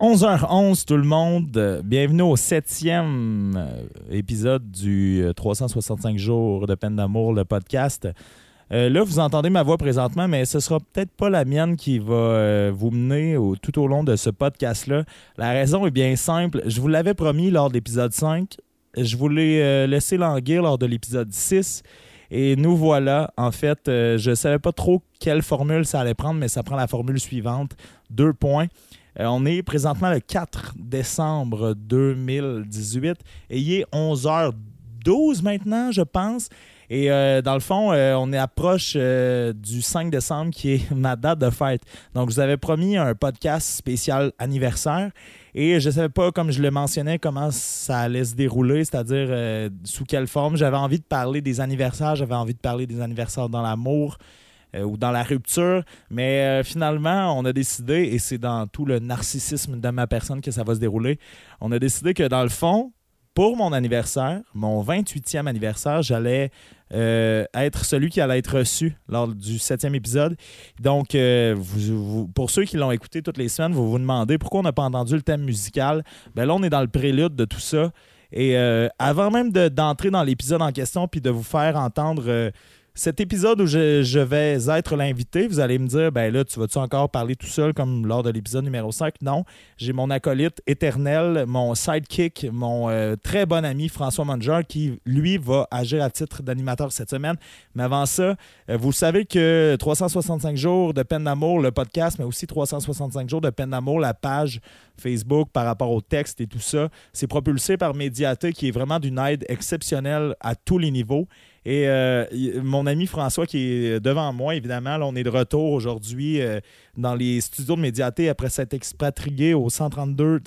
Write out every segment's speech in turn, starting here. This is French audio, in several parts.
11h11 tout le monde, bienvenue au septième euh, épisode du 365 euh, jours de peine d'amour, le podcast. Euh, là, vous entendez ma voix présentement, mais ce sera peut-être pas la mienne qui va vous mener tout au long de ce podcast-là. La raison est bien simple. Je vous l'avais promis lors de l'épisode 5. Je voulais laisser languir lors de l'épisode 6. Et nous voilà. En fait, je ne savais pas trop quelle formule ça allait prendre, mais ça prend la formule suivante. Deux points. Euh, on est présentement le 4 décembre 2018 et il est 11h12 maintenant, je pense. Et euh, dans le fond, euh, on est approche du 5 décembre qui est ma date de fête. Donc, je vous avais promis un podcast spécial anniversaire. Et je ne savais pas, comme je le mentionnais, comment ça allait se dérouler, c'est-à-dire sous quelle forme. J'avais envie de parler des anniversaires, j'avais envie de parler des anniversaires dans l'amour, euh, ou dans la rupture. Mais euh, finalement, on a décidé, et c'est dans tout le narcissisme de ma personne que ça va se dérouler, on a décidé que dans le fond, pour mon anniversaire, mon 28e anniversaire, j'allais euh, être celui qui allait être reçu lors du septième épisode. Donc, pour ceux qui l'ont écouté toutes les semaines, vous vous demandez pourquoi on n'a pas entendu le thème musical. Ben là, on est dans le prélude de tout ça. Et avant même d'entrer dans l'épisode en question puis de vous faire entendre cet épisode où je, vais être l'invité, vous allez me dire, ben là, tu vas-tu encore parler tout seul comme lors de l'épisode numéro 5? Non, j'ai mon acolyte éternel, mon sidekick, mon euh, très bon ami François Manger qui, lui, va agir à titre d'animateur cette semaine. Mais avant ça, euh, vous savez que 365 jours de peine d'amour, le podcast, mais aussi 365 jours de peine d'amour, la page Facebook par rapport au texte et tout ça, c'est propulsé par Mediaté qui est vraiment d'une aide exceptionnelle à tous les niveaux. Et euh, mon ami François qui est devant moi, évidemment, on est de retour aujourd'hui euh, dans les studios de Médiaté après s'être expatrié au 132,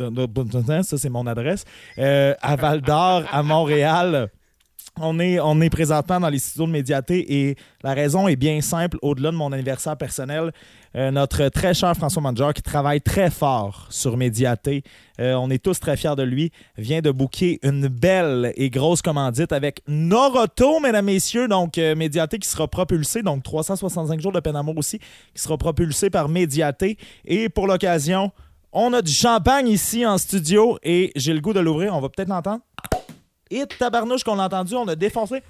ça c'est mon adresse, euh, à Val d'Or, à Montréal. On est, on est présentement dans les studios de Médiaté et la raison est bien simple. Au-delà de mon anniversaire personnel, euh, notre très cher François Manger, qui travaille très fort sur Médiaté, euh, on est tous très fiers de lui, vient de booker une belle et grosse commandite avec Noroto, mesdames, messieurs. Donc, euh, Médiaté qui sera propulsé, donc 365 jours de peine d'amour aussi, qui sera propulsé par Médiaté. Et pour l'occasion, on a du champagne ici en studio et j'ai le goût de l'ouvrir. On va peut-être l'entendre. Et tabarnouche qu'on l'a entendu, on a défoncé.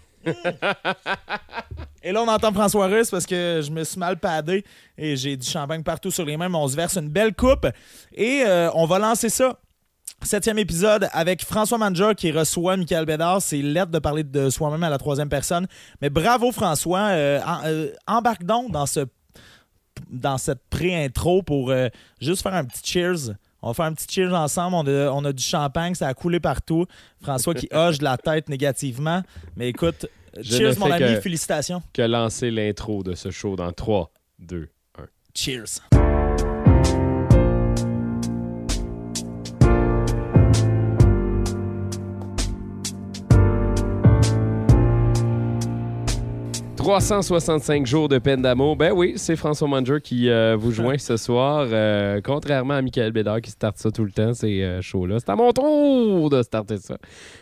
Et là, on entend François Russe parce que je me suis mal padé et j'ai du champagne partout sur les mains, mais on se verse une belle coupe et euh, on va lancer ça. Septième épisode avec François Manja qui reçoit Michael Bédard. C'est lettre de parler de soi-même à la troisième personne. Mais bravo François. Euh, euh, embarque donc dans, ce, dans cette pré-intro pour juste faire un petit cheers on va faire un petit cheers ensemble. On a, du champagne, ça a coulé partout. François qui hoche de la tête négativement. Mais écoute, cheers, mon ami, félicitations. Que lancer l'intro de ce show dans 3, 2, 1. Cheers. 365 jours de peine d'amour. Ben oui, c'est François Manger qui euh, vous joint ce soir. Euh, contrairement à Michael Bédard qui starte ça tout le temps, ces euh, shows-là. C'est à mon tour de starter ça.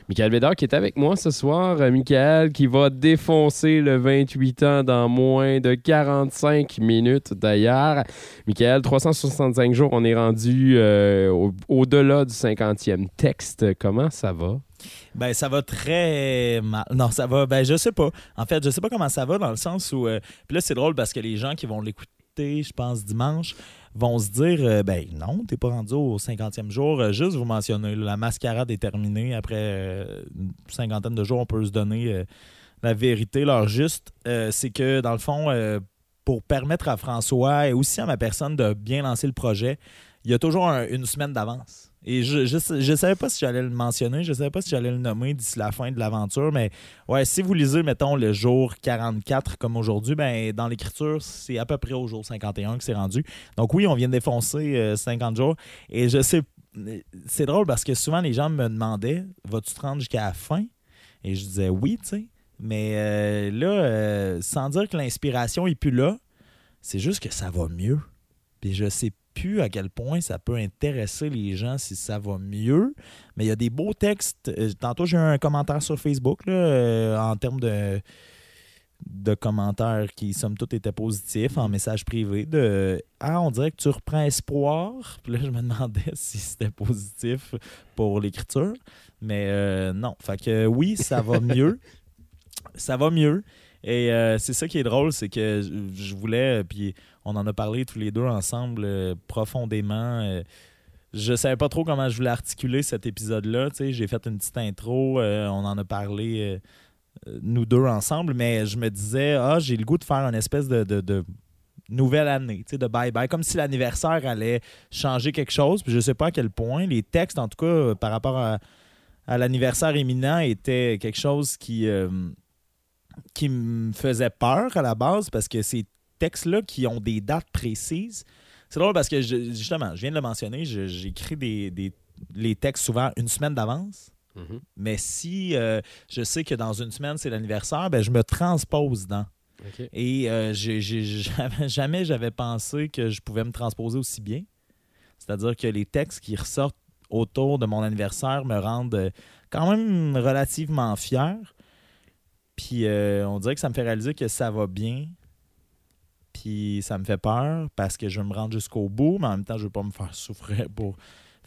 Michael Bédard qui est avec moi ce soir. Michael qui va défoncer le 28 ans dans moins de 45 minutes d'ailleurs. Michael, 365 jours, on est rendu au-delà du 50e texte. Comment ça va? Ben, ça va très mal. Non, ça va. Ben, je sais pas. En fait, je sais pas comment ça va dans le sens où. Euh, puis là, c'est drôle parce que les gens qui vont l'écouter, je pense, dimanche, vont se dire euh, ben non, t'es pas rendu au 50e jour. Euh, juste vous mentionner, la mascarade est terminée. Après une cinquantaine de jours, on peut se donner la vérité. Leur juste, c'est que dans le fond, pour permettre à François et aussi à ma personne de bien lancer le projet, il y a toujours une semaine d'avance. Et je, je, savais pas si j'allais le mentionner, je savais pas si j'allais le nommer d'ici la fin de l'aventure, mais ouais, si vous lisez, mettons, le jour 44 comme aujourd'hui, ben dans l'écriture, c'est à peu près au jour 51 que c'est rendu. Donc oui, on vient de défoncer 50 euh, jours. Et je sais, c'est drôle parce que souvent les gens me demandaient Vas-tu te rendre jusqu'à la fin? Et je disais oui, tu sais. Mais euh, là, euh, sans dire que l'inspiration est plus là, c'est juste que ça va mieux. Puis je sais à quel point ça peut intéresser les gens si ça va mieux. Mais il y a des beaux textes. Euh, tantôt, j'ai eu un commentaire sur Facebook là, euh, en termes de de commentaires qui, somme toute, étaient positifs en message privé de Ah, on dirait que tu reprends espoir. Puis là, je me demandais si c'était positif pour l'écriture. Mais euh, non. Fait que oui, ça va mieux. ça va mieux. Et euh, c'est ça qui est drôle, c'est que je- je voulais, puis on en a parlé tous les deux ensemble euh, profondément. euh, je savais pas trop comment je voulais articuler cet épisode-là. J'ai fait une petite intro, euh, on en a parlé euh, nous deux ensemble, mais je me disais, ah, j'ai le goût de faire une espèce de, nouvelle année, de bye-bye, comme si l'anniversaire allait changer quelque chose. Puis je sais pas à quel point. Les textes, en tout cas, par rapport à, l'anniversaire imminent, étaient quelque chose qui, qui me faisait peur à la base parce que ces textes-là qui ont des dates précises, c'est drôle parce que je- justement, je viens de le mentionner, j'écris des, des- les textes souvent une semaine d'avance. Mhm. Mais si euh, je sais que dans une semaine, c'est l'anniversaire, ben, je me transpose dans. OK. Et euh, jamais, jamais j'avais pensé que je pouvais me transposer aussi bien. C'est-à-dire que les textes qui ressortent autour de mon anniversaire me rendent euh, quand même relativement fier. Puis euh, on dirait que ça me fait réaliser que ça va bien. Puis ça me fait peur parce que je veux me rendre jusqu'au bout, mais en même temps, je veux pas me faire souffrir pour.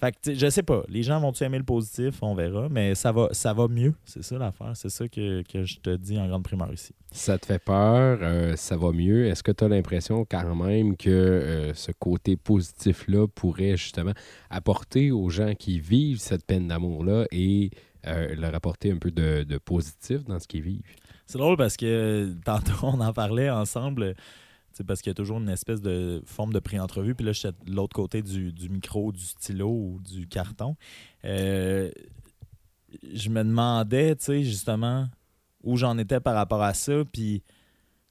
Fait que, je sais pas. Les gens vont-tu aimer le positif? On verra. Mais ça va, ça va mieux. C'est ça l'affaire. C'est ça que, que je te dis en grande primeur ici. Ça te fait peur, euh, ça va mieux? Est-ce que tu as l'impression quand même que euh, ce côté positif-là pourrait justement apporter aux gens qui vivent cette peine d'amour-là et euh, leur apporter un peu de, de positif dans ce qu'ils vivent? C'est drôle parce que tantôt, on en parlait ensemble. Parce qu'il y a toujours une espèce de forme de pré-entrevue. Puis là, j'étais de l'autre côté du, du micro, du stylo ou du carton. Euh, je me demandais, tu sais, justement, où j'en étais par rapport à ça. Puis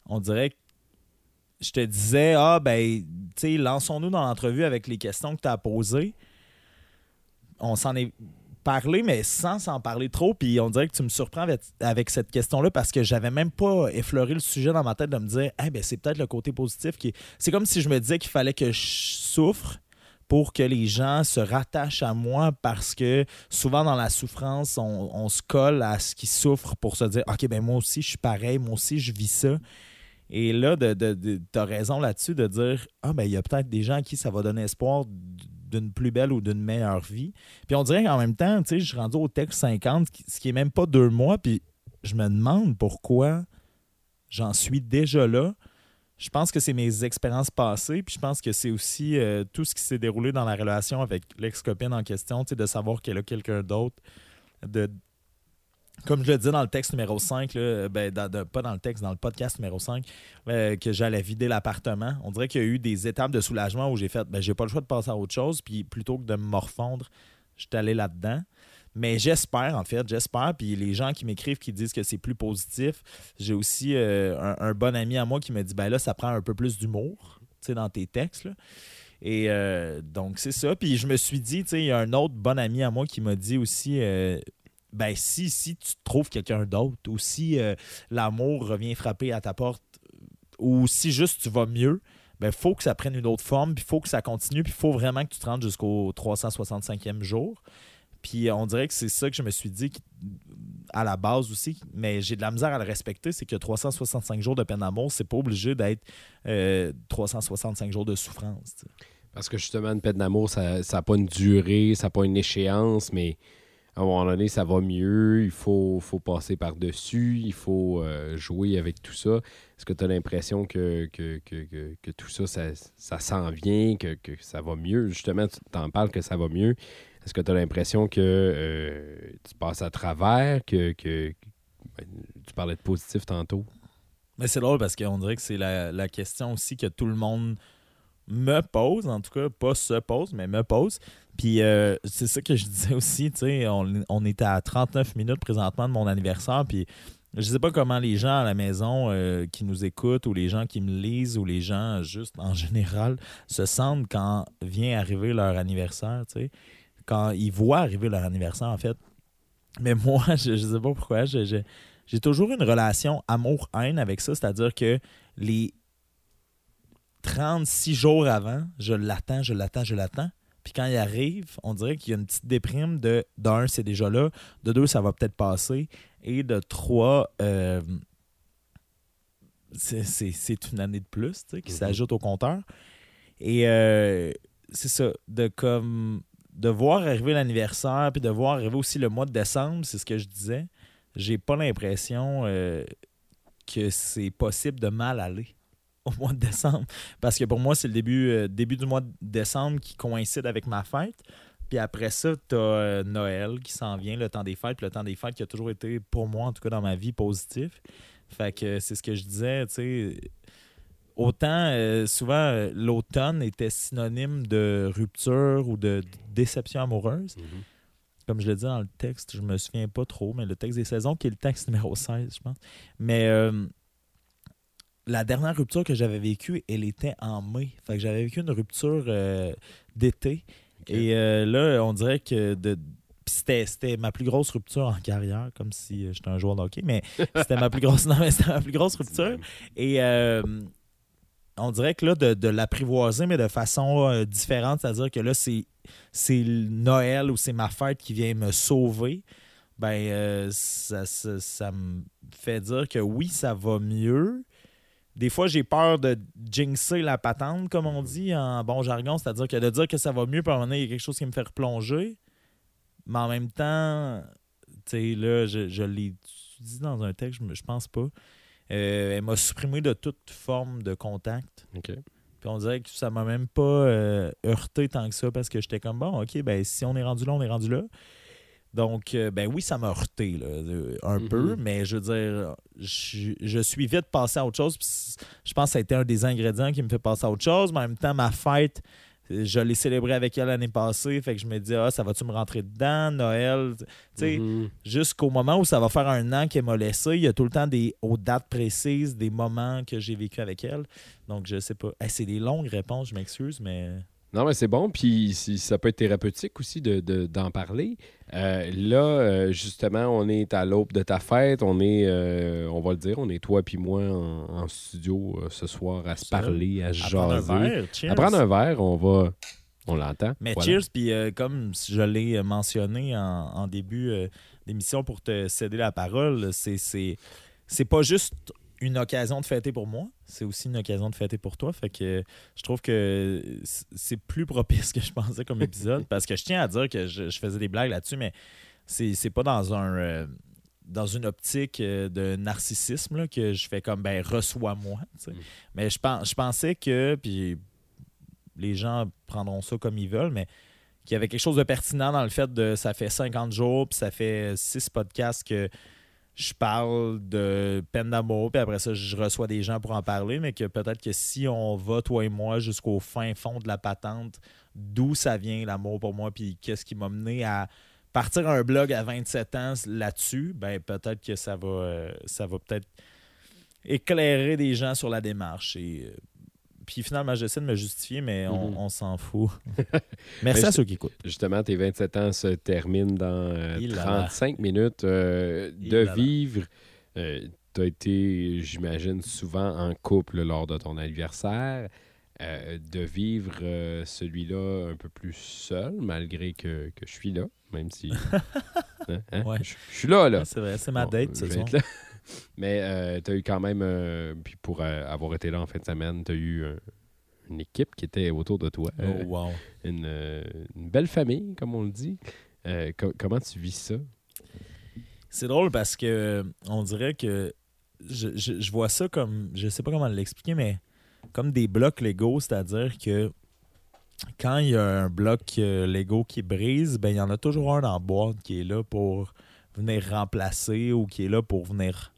on dirait que je te disais, ah, ben, tu sais, lançons-nous dans l'entrevue avec les questions que tu as posées. On s'en est parlé, mais sans s'en parler trop. Puis on dirait que tu me surprends avec, cette question-là parce que j'avais même pas effleuré le sujet dans ma tête de me dire, eh ben, c'est peut-être le côté positif qui est. C'est comme si je me disais qu'il fallait que je souffre pour que les gens se rattachent à moi parce que souvent dans la souffrance, on, se colle à ce qui souffre pour se dire OK, ben moi aussi, je suis pareil, moi aussi, je vis ça. Et là, de, de- t'as raison là-dessus de dire Ah, ben il y a peut-être des gens à qui ça va donner espoir d'une plus belle ou d'une meilleure vie. Puis on dirait qu'en même temps, tu sais, je suis rendu au texte 50, ce qui est même pas deux mois, puis je me demande pourquoi j'en suis déjà là. Je pense que c'est mes expériences passées, puis je pense que c'est aussi euh, tout ce qui s'est déroulé dans la relation avec l'ex-copine en question, tu sais, de savoir qu'elle a quelqu'un d'autre, de comme je le disais dans le texte numéro 5, là, ben, pas dans le texte, dans le podcast numéro 5, euh, que j'allais vider l'appartement. On dirait qu'il y a eu des étapes de soulagement où j'ai fait, ben, j'ai pas le choix de passer à autre chose, puis plutôt que de me morfondre, je suis allé là-dedans. Mais j'espère, en fait, j'espère. Puis les gens qui m'écrivent, qui disent que c'est plus positif, j'ai aussi euh, un, bon ami à moi qui me dit, ben là, ça prend un peu plus d'humour, tu sais, dans tes textes. Et euh, donc, c'est ça. Puis je me suis dit, tu sais, il y a un autre bon ami à moi qui m'a dit aussi, ben si, si tu trouves quelqu'un d'autre, ou si euh, l'amour revient frapper à ta porte, ou si juste tu vas mieux, ben faut que ça prenne une autre forme, puis faut que ça continue, puis faut vraiment que tu te rendes jusqu'au 365e jour. Puis on dirait que c'est ça que je me suis dit à la base aussi, mais j'ai de la misère à le respecter, c'est que 365 jours de peine d'amour, c'est pas obligé d'être euh, 365 jours de souffrance. Parce que justement, une peine d'amour, ça n'a pas une durée, ça n'a pas une échéance, mais à un moment donné, ça va mieux, il faut, faut passer par-dessus, il faut euh, jouer avec tout ça. Est-ce que tu as l'impression que, que, que, que- tout ça, ça, ça s'en vient, que, ça va mieux? Justement, tu t'en parles que ça va mieux. Est-ce que tu as l'impression que euh, tu passes à travers, que, que- ben, tu parlais de positif tantôt? Mais c'est drôle parce qu'on dirait que c'est la, la question aussi que tout le monde me pose, en tout cas, pas se pose, mais me pose. Puis euh, c'est ça que je disais aussi, tu sais, on, on était à 39 minutes présentement de mon anniversaire, puis je sais pas comment les gens à la maison euh, qui nous écoutent ou les gens qui me lisent ou les gens juste en général se sentent quand vient arriver leur anniversaire, tu sais, quand ils voient arriver leur anniversaire en fait. Mais moi, je, je sais pas pourquoi, j'ai toujours une relation amour-haine avec ça, c'est-à-dire que les 36 jours avant, je l'attends, je l'attends, je l'attends. Puis quand il arrive, on dirait qu'il y a une petite déprime de d'un, c'est déjà là, de deux, ça va peut-être passer, et de trois, euh, c'est- une année de plus tu sais, qui Mhm. s'ajoute au compteur. Et euh, c'est ça, de comme de voir arriver l'anniversaire, puis de voir arriver aussi le mois de décembre, c'est ce que je disais. J'ai pas l'impression euh, que c'est possible de mal aller au mois de décembre. Parce que pour moi, c'est le début, euh, début du mois de décembre qui coïncide avec ma fête. Puis après ça, tu as Noël qui s'en vient, le temps des fêtes. Puis le temps des fêtes qui a toujours été, pour moi, en tout cas dans ma vie, positif. Fait que c'est ce que je disais, tu sais. Autant, euh, souvent, euh, l'automne était synonyme de rupture ou de déception amoureuse. Mhm. Comme je le dis dans le texte, je me souviens pas trop, mais le texte des saisons, qui est le texte numéro 16, je pense. Mais euh, la dernière rupture que j'avais vécue, elle était en mai. Fait que j'avais vécu une rupture euh, d'été. Et euh, là, on dirait que de. C'était, c'était ma plus grosse rupture en carrière, comme si euh, j'étais un joueur de hockey, mais c'était ma plus grosse, non, mais c'était ma plus grosse rupture. Et euh, on dirait que là, de, de l'apprivoiser, mais de façon euh, différente, c'est-à-dire que là, c'est, Noël ou c'est ma fête qui vient me sauver, ben, euh, ça, ça- ça me fait dire que oui, ça va mieux. Des fois, j'ai peur de jinxer la patente, comme on dit en bon jargon, c'est-à-dire que de dire que ça va mieux, puis à un moment donné, il y a quelque chose qui me fait replonger. Mais en même temps, tu sais, là, je, je l'ai dit dans un texte, je, je pense pas. Euh, elle m'a supprimé de toute forme de contact. OK. Puis on dirait que ça m'a même pas euh, heurté tant que ça parce que j'étais comme bon, ok, ben si on est rendu là, on est rendu là. Donc, euh, ben oui, ça m'a heurté là, euh, un Mhm. peu, mais je veux dire, je, je suis vite passé à autre chose. je pense que ça a été un des ingrédients qui me fait passer à autre chose. Mais en même temps, ma fête, je l'ai célébrée avec elle l'année passée. Fait que je me dis, ah, ça va-tu me rentrer dedans, Noël? Tu sais, Mhm. jusqu'au moment où ça va faire un an qu'elle m'a laissé, il y a tout le temps des aux dates précises, des moments que j'ai vécu avec elle. Donc je sais pas. Hey, c'est des longues réponses, je m'excuse, mais Non, mais c'est bon. Puis si- ça peut être thérapeutique aussi de- de- d'en parler. Euh, là, euh, justement, on est à l'aube de ta fête. On est, euh, on va le dire, on est toi puis moi en, en studio ce soir à se parler, à à prendre un jaser. verre, cheers. À prendre un verre, on va. On l'entend. Mais Voilà. cheers, puis comme je l'ai mentionné en, en début d'émission pour te céder la parole, c'est pas juste une occasion de fêter pour moi, c'est aussi une occasion de fêter pour toi. Fait que je trouve que c'est plus propice que je pensais comme épisode. parce que je tiens à dire que je, je faisais des blagues là-dessus, mais c'est pas dans un euh, dans une optique euh, de narcissisme là, que je fais comme ben reçois-moi. Mm. Mais je, pense, je pensais que, puis les gens prendront ça comme ils veulent, mais qu'il y avait quelque chose de pertinent dans le fait de ça fait 50 jours, puis ça fait 6 podcasts que je parle de peine d'amour, puis après ça, je reçois des gens pour en parler, mais que peut-être que si on va, toi et moi, jusqu'au fin fond de la patente, d'où ça vient l'amour pour moi, puis qu'est-ce qui m'a mené à partir un blog à 27 ans là-dessus, ben peut-être que ça va, euh, ça va peut-être éclairer des gens sur la démarche. Euh, puis finalement, j'essaie de me justifier, mais on, Mhm. on s'en fout. Merci à ceux qui écoutent. Justement, tes 27 ans se terminent dans euh, Il là là. 35 minutes euh, de vivre. tu as été, j'imagine, souvent en couple lors de ton anniversaire. Euh, de vivre euh, celui-là un peu plus seul, malgré que, que je suis là, même si. Hein, hein? Ouais. Je, je suis là, là. C'est vrai, c'est ma date je Mais tu as eu quand même, euh, puis pour euh, avoir été là en fin de semaine, tu as eu euh, une équipe qui était autour de toi. Oh, Euh, wow. une, euh, une belle famille, comme on le dit. Euh, co- comment tu vis ça? C'est drôle parce que euh, on dirait que je, je- je vois ça comme, je sais pas comment l'expliquer, mais comme des blocs Lego, c'est-à-dire que quand il y a un bloc euh, Lego qui brise, ben il y en a toujours un dans la boîte qui est là pour venir remplacer ou qui est là pour venir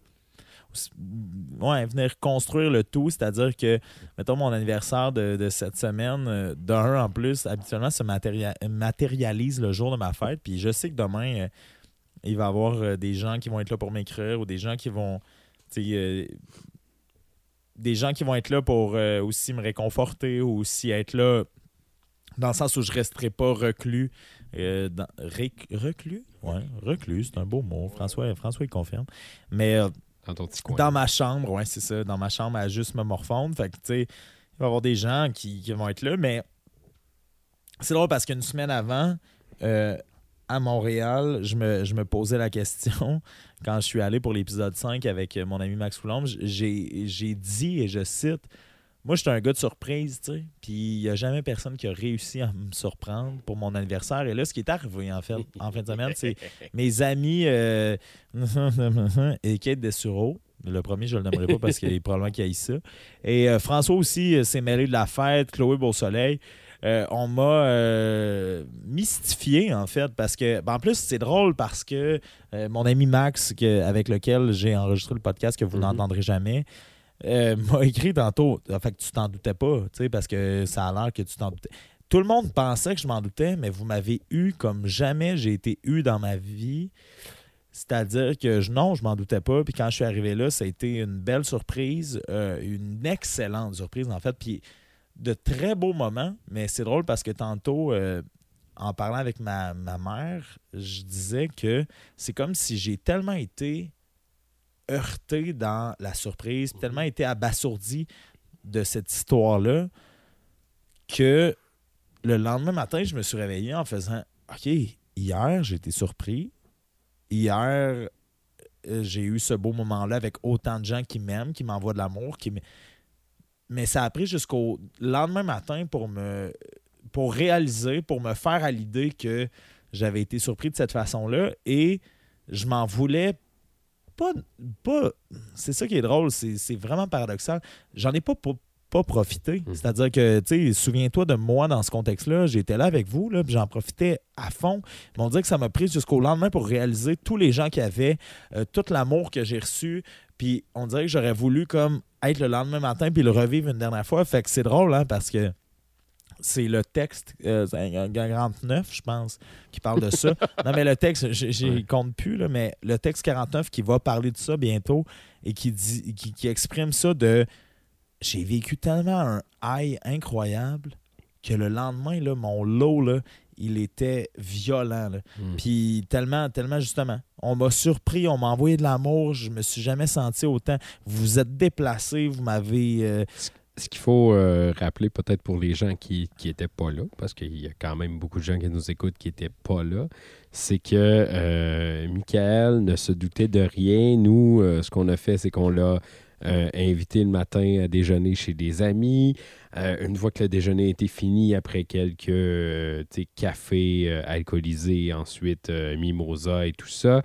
ouais, venir construire le tout, c'est-à-dire que mettons mon anniversaire de, de cette semaine euh, d'un en plus habituellement se matéria- matérialise le jour de ma fête, puis je sais que demain euh, il va y avoir euh, des gens qui vont être là pour m'écrire ou des gens qui vont des gens qui vont être là pour aussi me réconforter ou aussi être là dans le sens où je resterai pas reclus. Euh, dans- réc- reclus? Ouais, reclus, c'est un beau mot. François, François il confirme. Mais euh, Dans ton petit coin. dans ma chambre, ouais, c'est ça. Dans ma chambre à juste me morfondre. Fait que, tu sais, il va y avoir des gens qui, qui vont être là, mais c'est drôle parce qu'une semaine avant, euh, à Montréal, je me, je me posais la question quand je suis allé pour l'épisode 5 avec mon ami Max Coulombe. J'ai j'ai dit, et je cite, moi, j'étais un gars de surprise, tu sais. Puis il n'y a jamais personne qui a réussi à me surprendre pour mon anniversaire. Et là, ce qui est arrivé, en fait, en fin de semaine, c'est mes amis euh, et Kate Dessureau. Le premier, je ne le nommerai pas parce qu'il est probablement qu'il a eu ça. Et euh, François aussi euh, s'est mêlé de la fête, Chloé Beausoleil. Euh, on m'a euh, mystifié, en fait, parce que, ben, en plus, c'est drôle parce que mon ami Max, que- avec lequel j'ai enregistré le podcast que vous Mhm. n'entendrez jamais, euh, m'a écrit tantôt. Fait, que tu t'en doutais pas, tu sais, parce que ça a l'air que tu t'en doutais. Tout le monde pensait que je m'en doutais, mais vous m'avez eu comme jamais j'ai été eu dans ma vie. C'est-à-dire que je- non, je m'en doutais pas. Puis quand je suis arrivé là, ça a été une belle surprise, euh, une excellente surprise en fait. Puis de très beaux moments, mais c'est drôle parce que tantôt, euh, en parlant avec ma mère, je disais que c'est comme si j'ai tellement été heurté dans la surprise, puis tellement été abasourdi de cette histoire-là que le lendemain matin, je me suis réveillé en faisant OK, hier, j'ai été surpris. Hier, euh, j'ai eu ce beau moment-là avec autant de gens qui m'aiment, qui m'envoient de l'amour, qui mais ça a pris jusqu'au lendemain matin pour me pour réaliser, pour me faire à l'idée que j'avais été surpris de cette façon-là et je m'en voulais pas. pas c'est ça qui est drôle, c'est vraiment paradoxal. J'en ai pas, pas, pas profité. Mhm. C'est-à-dire que, tu sais, souviens-toi de moi dans ce contexte-là, j'étais là avec vous, là, puis j'en profitais à fond. Mais on dirait que ça m'a pris jusqu'au lendemain pour réaliser tous les gens qu'il y avait, euh, tout l'amour que j'ai reçu. Puis on dirait que j'aurais voulu comme être le lendemain matin puis le revivre une dernière fois. Fait que c'est drôle, hein, parce que c'est le texte euh, c'est un 49, je pense, qui parle de ça. non, mais le texte, j'ai- Ouais. compte plus, là, mais le texte 49 qui va parler de ça bientôt et qui, dit, qui, qui exprime ça de j'ai vécu tellement un high incroyable que le lendemain, là, mon lot, là, il était violent. là. Mm. Puis tellement, tellement justement. On m'a surpris, on m'a envoyé de l'amour, je me suis jamais senti autant. Vous vous êtes déplacé, vous m'avez. euh, Ce qu'il faut euh, rappeler peut-être pour les gens qui n'étaient pas là, parce qu'il y a quand même beaucoup de gens qui nous écoutent qui n'étaient pas là, c'est que euh, Michael ne se doutait de rien. Nous, euh, ce qu'on a fait, c'est qu'on l'a invité le matin à déjeuner chez des amis. Euh, une fois que le déjeuner était fini, après quelques euh, cafés euh, alcoolisés, ensuite mimosa et tout ça,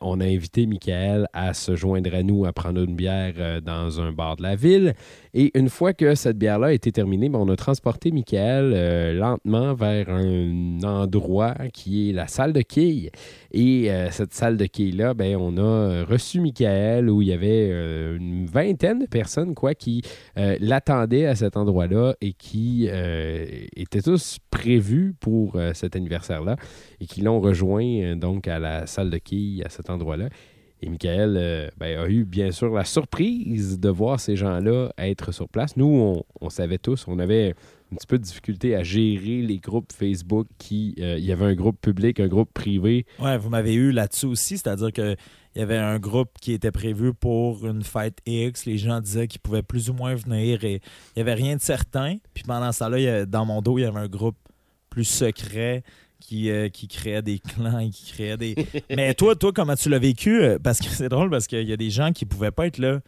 on a invité Michael à se joindre à nous à prendre une bière dans un bar de la ville. Et une fois que cette bière-là a terminée, ben, on a transporté Michael lentement vers un endroit qui est la salle de quilles. Et cette salle de quilles-là, ben, on a reçu Michael où il y avait une vingtaine de personnes quoi, qui l'attendaient à cet et qui euh, étaient tous prévus pour euh, cet anniversaire-là et qui l'ont rejoint euh, donc à la salle de quilles à cet endroit-là. Et Michael ben, a eu bien sûr la surprise de voir ces gens-là être sur place. Nous, on, savait tous, on avait un petit peu de difficulté à gérer les groupes Facebook qui. il y avait un groupe public, un groupe privé. Ouais, vous m'avez eu là-dessus aussi, c'est-à-dire que il y avait un groupe qui était prévu pour une fête X. Les gens disaient qu'ils pouvaient plus ou moins venir et il n'y avait rien de certain. Puis pendant ça là, dans mon dos, il y avait un groupe plus secret qui, euh, qui créait des clans et qui créait des. Mais toi, toi, comment tu l'as vécu? Euh, Parce que c'est drôle parce qu'il y a des gens qui pouvaient pas être là.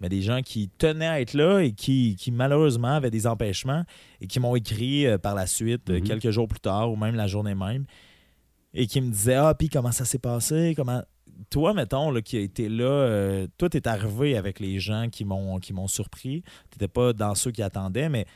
Mais des gens qui tenaient à être là et qui, qui malheureusement avaient des empêchements et qui m'ont écrit euh, par la suite, Mhm. quelques jours plus tard ou même la journée même, et qui me disaient Ah, puis comment ça s'est passé? Comment... Toi, mettons, là, qui a été là, euh, toi, t'es arrivé avec les gens qui m'ont surpris. T'étais pas dans ceux qui attendaient, mais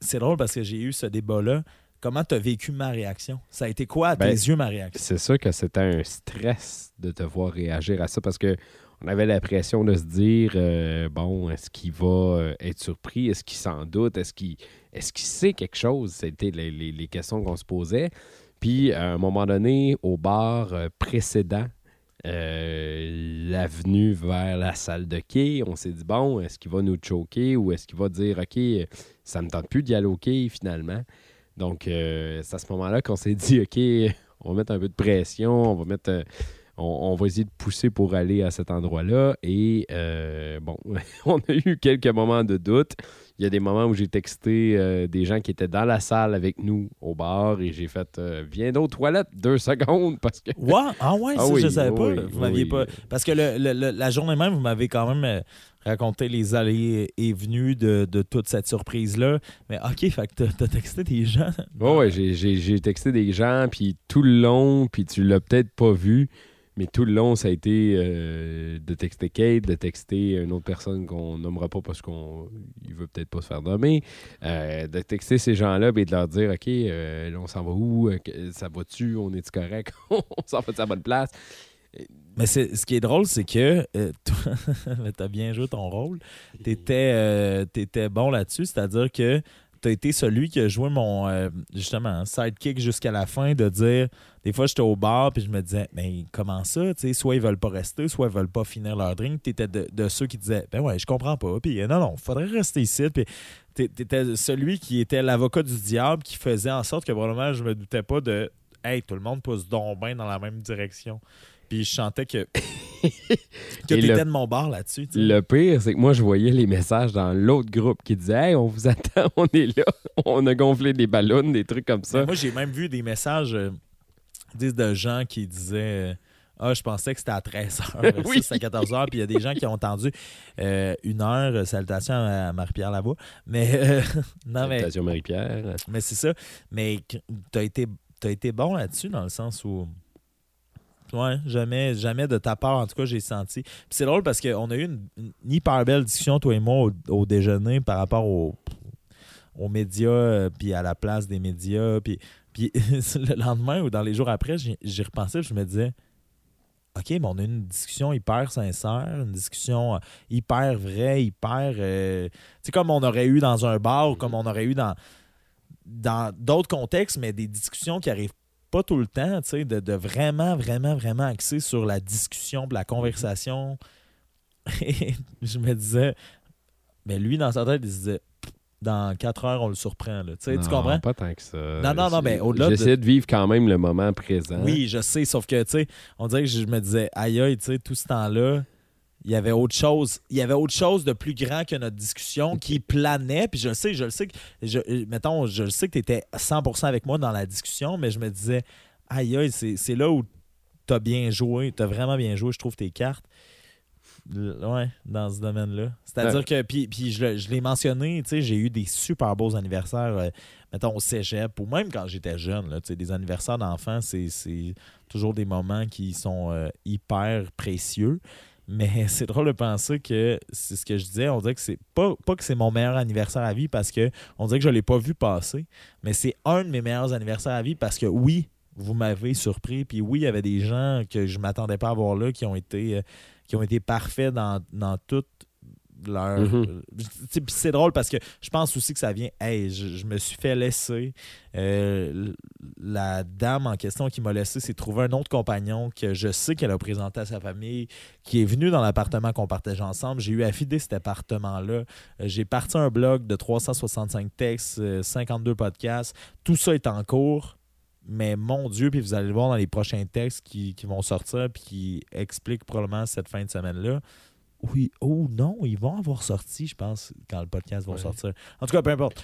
c'est drôle parce que j'ai eu ce débat-là. Comment t'as vécu ma réaction? Ça a été quoi à tes Ben, yeux ma réaction? C'est sûr que c'était un stress de te voir réagir à ça parce que on avait l'impression de se dire euh, bon, est-ce qu'il va euh, être surpris? Est-ce qu'il s'en doute? Est-ce qu'il est qu'il sait quelque chose? C'était les, les- les questions qu'on se posait. Puis, à un moment donné, au bar euh, précédent, euh, l'avenue vers la salle de quai, on s'est dit bon, est-ce qu'il va nous choquer ou est-ce qu'il va dire OK, ça me tente plus d'y aller finalement? Donc, euh, c'est à ce moment-là qu'on s'est dit OK, on va mettre un peu de pression, on va mettre. On on, va essayer de pousser pour aller à cet endroit-là. Et euh, bon, on a eu quelques moments de doute. Il y a des moments où j'ai texté euh, des gens qui étaient dans la salle avec nous au bar et j'ai fait euh, Viens aux toilettes deux secondes parce que. Ouais, ah ouais, Ah ça, oui, je savais pas. vous m'aviez oui. pas. Parce que le- le- le- la journée même, vous m'avez quand même raconté les allées et venues de, de toute cette surprise-là. Mais OK, fait que t'as- texté des gens. Ouais, ouais, j'ai texté des gens, puis tout le long, puis tu l'as peut-être pas vu, mais tout le long, ça a été euh, de texter Kate, de texter une autre personne qu'on nommera pas parce qu'on il veut peut-être pas se faire nommer, euh, de texter ces gens-là et de leur dire OK, euh, on s'en va où? Ça va-tu? On est-tu correct? On s'en va à la bonne place? Mais ce qui est drôle, c'est que toi, t'as bien joué ton rôle. Euh, t'étais bon là-dessus, c'est-à-dire que t'as été celui qui a joué mon euh, justement sidekick jusqu'à la fin de dire des fois j'étais au bar puis je me disais mais comment ça tu sais soit ils veulent pas rester soit ils veulent pas finir leur drink. T'étais de, de ceux qui disaient ben ouais je comprends pas puis euh, non non faudrait rester ici puis t'é- t'étais celui qui était l'avocat du diable qui faisait en sorte que probablement je me doutais pas de hey tout le monde pousse donc bien dans la même direction puis je sentais que que t'étais le- de mon bar là-dessus. Le pire, c'est que moi, je voyais les messages dans l'autre groupe qui disaient Hey, on vous attend, on est là, on a gonflé des ballons, des trucs comme ça. Mais moi, j'ai même vu des messages euh, de gens qui disaient euh, Ah, je pensais que c'était à 13h. Oui. c'est à 14h. Puis il y a des gens qui ont entendu euh, une heure. Salutations à Marie-Pierre Lavoie. Mais euh, non, mais, Salutations, Marie-Pierre. mais c'est ça. Mais tu as été, t'as été bon là-dessus dans le sens où. Ouais, jamais, jamais de ta part, en tout cas, j'ai senti. Puis c'est drôle parce qu'on a eu une, hyper belle discussion, toi et moi, au, déjeuner par rapport au- aux médias, euh, puis à la place des médias. Puis, puis le lendemain ou dans les jours après, j'y repensais, je me disais, OK, mais on a eu une discussion hyper sincère, une discussion euh, hyper vraie, hyper. euh, tu sais, comme on aurait eu dans un bar ou comme on aurait eu dans dans d'autres contextes, mais des discussions qui arrivent pas tout le temps, tu sais, de, de vraiment, vraiment, vraiment axer sur la discussion, la conversation. Et je me disais, mais lui, dans sa tête, il se disait, dans quatre heures, on le surprend, là. Tu sais, tu Non, comprends? Pas tant que ça. Non, non, non, mais au-delà de- J'essaie de... vivre quand même le moment présent. Oui, je sais, sauf que, tu sais, on dirait que je me disais, aïe, aïe, tu sais, tout ce temps-là, il y avait autre chose. Il y avait autre chose de plus grand que notre discussion qui planait. Puis je le sais, je le sais que, je, mettons, je le sais que tu étais 100% avec moi dans la discussion, mais je me disais, aïe, aïe, c'est là où tu as bien joué, tu as vraiment bien joué, je trouve, tes cartes. Ouais, dans ce domaine-là. C'est-à-dire que, puis, puis je, je l'ai mentionné, tu sais, j'ai eu des super beaux anniversaires, euh, mettons, au cégep, ou même quand j'étais jeune, là, tu sais, des anniversaires d'enfants, c'est c'est toujours des moments qui sont euh, hyper précieux. Mais c'est drôle de penser que c'est ce que je disais. On dirait que c'est pas, que c'est mon meilleur anniversaire à vie parce que on dirait que je l'ai pas vu passer, mais c'est un de mes meilleurs anniversaires à vie parce que oui, vous m'avez surpris. Puis oui, il y avait des gens que je m'attendais pas à voir là qui ont été, euh, qui ont été parfaits dans, dans leur. Mhm. euh, c'est drôle parce que je pense aussi que ça vient. Hey, je, je me suis fait laisser. Euh, la dame en question qui m'a laissé s'est trouvé un autre compagnon que je sais qu'elle a présenté à sa famille, qui est venu dans l'appartement qu'on partageait ensemble. J'ai eu à fider cet appartement-là. Euh, J'ai parti un blog de 365 textes, euh, 52 podcasts. Tout ça est en cours. Mais mon Dieu, puis vous allez le voir dans les prochains textes qui, qui vont sortir puis qui expliquent probablement cette fin de semaine-là. Oui, oh non, ils vont avoir sorti, je pense, quand le podcast va Ouais. sortir. En tout cas, peu importe.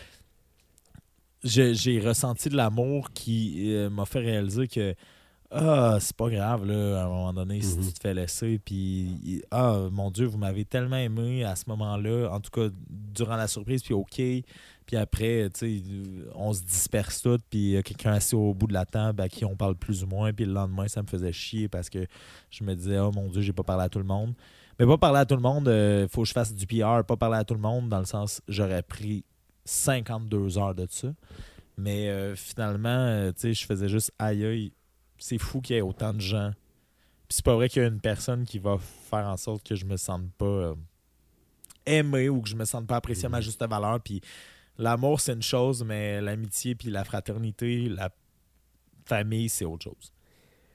J'ai ressenti de l'amour qui euh, m'a fait réaliser que ah, c'est pas grave, là, à un moment donné, si Mhm. tu te fais laisser, puis ah, mon Dieu, vous m'avez tellement aimé à ce moment-là, en tout cas, durant la surprise, puis OK, puis après, tu sais, on se disperse tout, puis il y a quelqu'un assis au bout de la table à qui on parle plus ou moins, puis le lendemain, ça me faisait chier parce que je me disais, oh mon Dieu, j'ai pas parlé à tout le monde. Mais pas parler à tout le monde, il faut que je fasse du PR, pas parler à tout le monde, dans le sens, j'aurais pris 52 heures de ça. Mais euh, finalement, euh, tu sais, je faisais juste aïe aïe, c'est fou qu'il y ait autant de gens. Puis c'est pas vrai qu'il y a une personne qui va faire en sorte que je me sente pas euh, aimé ou que je me sente pas apprécié à ma juste valeur. Puis l'amour, c'est une chose, mais l'amitié puis la fraternité, la famille, c'est autre chose.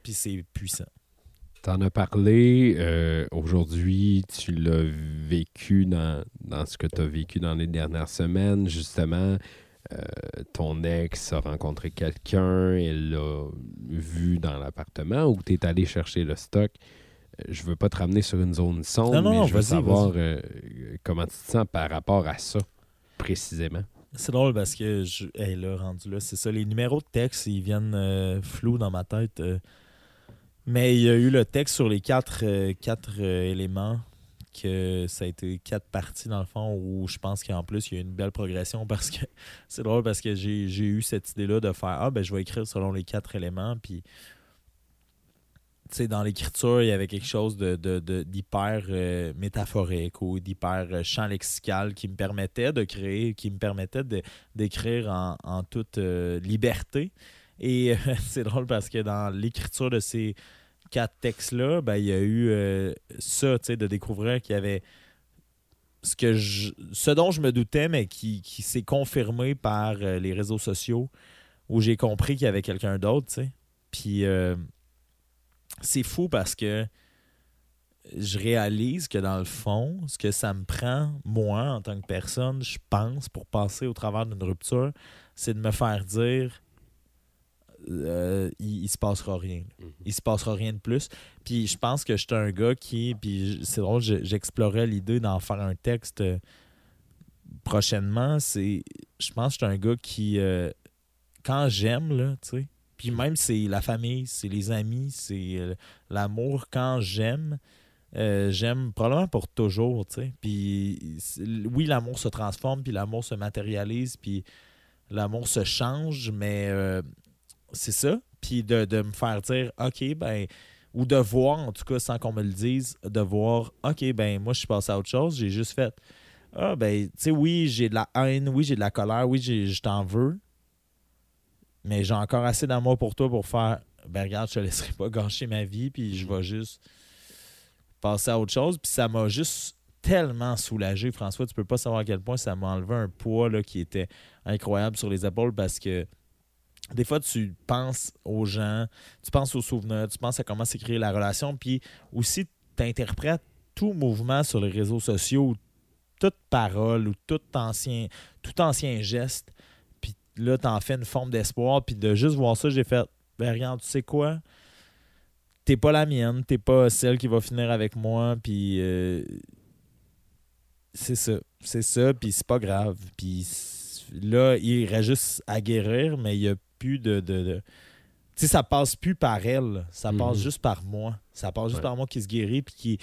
Puis c'est puissant. T'en as parlé euh, aujourd'hui, tu l'as vécu dans, dans ce que tu as vécu dans les dernières semaines, justement. euh, ton ex a rencontré quelqu'un, elle l'a vu dans l'appartement ou tu es allé chercher le stock. Euh, Je veux pas te ramener sur une zone sombre, Non, non, mais je veux savoir euh, comment tu te sens par rapport à ça, précisément. C'est drôle parce que je, hey, là, rendu là, c'est ça. Les numéros de texte, ils viennent euh, flous dans ma tête. Mais il y a eu le texte sur les quatre, euh, quatre euh, éléments, que ça a été quatre parties dans le fond, où je pense qu'en plus, il y a une belle progression parce que c'est drôle parce que j'ai eu cette idée-là de faire Ah, ben je vais écrire selon les quatre éléments. Puis, tu sais, dans l'écriture, il y avait quelque chose de, de- d'hyper euh, métaphorique ou d'hyper champ lexical qui me permettait de créer, qui me permettait d'écrire en, en toute liberté. Et euh, c'est drôle parce que dans l'écriture de ces quatre textes-là, ben, il y a eu euh, ça, tu sais, de découvrir qu'il y avait ce, que je, ce dont je me doutais, mais qui, qui s'est confirmé par euh, les réseaux sociaux, où j'ai compris qu'il y avait quelqu'un d'autre, tu sais. Puis c'est fou parce que je réalise que dans le fond, ce que ça me prend, moi, en tant que personne, je pense, pour passer au travers d'une rupture, c'est de me faire dire euh, il, il se passera rien. Il se passera rien de plus. Puis je pense que j'étais un gars qui. Puis c'est drôle, je- j'explorais l'idée d'en faire un texte euh, prochainement. C'est. Je pense que j'étais un gars qui. euh, quand j'aime, là, tu sais. Puis même c'est la famille, c'est les amis, c'est l'amour. Quand j'aime, euh, j'aime probablement pour toujours, tu sais. Puis oui, l'amour se transforme, puis l'amour se matérialise, puis l'amour se change, mais c'est ça. Puis de, de me faire dire, OK, ben, ou de voir, en tout cas, sans qu'on me le dise, de voir, OK, ben, moi, je suis passé à autre chose, j'ai juste fait, ah, ben, tu sais, oui, j'ai de la haine, oui, j'ai de la colère, oui, je t'en veux, mais j'ai encore assez d'amour pour toi pour faire, ben, regarde, je te laisserai pas gâcher ma vie, puis je vais juste passer à autre chose. Puis ça m'a juste tellement soulagé, François. Tu peux pas savoir à quel point ça m'a enlevé un poids là, qui était incroyable sur les épaules parce que des fois, tu penses aux gens, tu penses aux souvenirs, tu penses à comment s'écrire la relation, puis aussi, tu interprètes tout mouvement sur les réseaux sociaux, toute parole ou tout ancien, tout ancien geste, puis là, tu en fais une forme d'espoir, puis de juste voir ça, j'ai fait, ben regarde, tu sais quoi? T'es pas la mienne, t'es pas celle qui va finir avec moi, puis euh, c'est ça, c'est ça, puis c'est pas grave, puis là, il irait juste à guérir, mais il y a plus de... de, de- Tu sais, ça passe plus par elle, ça passe Mhm. juste par moi. Ça passe juste Ouais. par moi qui se guérit, puis qui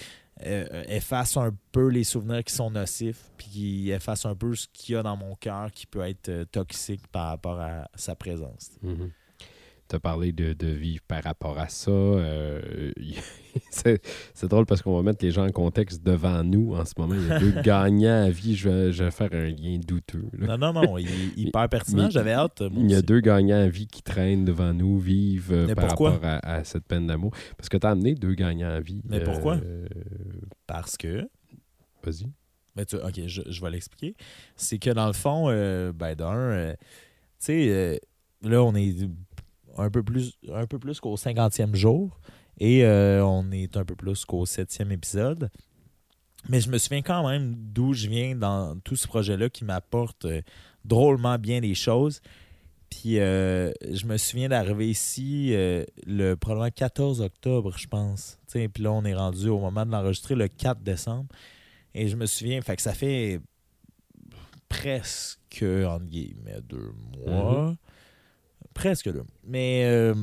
euh, efface un peu les souvenirs qui sont nocifs, puis qui efface un peu ce qu'il y a dans mon cœur qui peut être euh, toxique par rapport à sa présence. Tu as parlé de, de vivre par rapport à ça. euh, c'est c'est drôle parce qu'on va mettre les gens en contexte devant nous en ce moment. Il y a deux gagnants à vie. Je vais, je vais faire un lien douteux. là. Non, non, non, il est hyper pertinent. J'avais hâte. moi Il y a aussi. deux gagnants à vie qui traînent devant nous, vivent euh, par pourquoi? rapport à, à cette peine d'amour. Parce que tu as amené deux gagnants à vie. Mais pourquoi? Euh, Parce que. Vas-y. Mais tu- ok, je, je vais l'expliquer. C'est que dans le fond, euh, ben d'un, tu sais, là, on est un peu plus, un peu plus qu'au 50e jour et euh, on est un peu plus qu'au 7e épisode. Mais je me souviens quand même d'où je viens dans tout ce projet-là qui m'apporte euh, drôlement bien des choses. Puis euh, je me souviens d'arriver ici euh, le probablement 14 octobre, je pense. Tu sais, Puis là, on est rendu au moment de l'enregistrer le 4 décembre. Et je me souviens, fait que ça fait presque, entre guillemets, deux mois. Presque deux. Mais euh,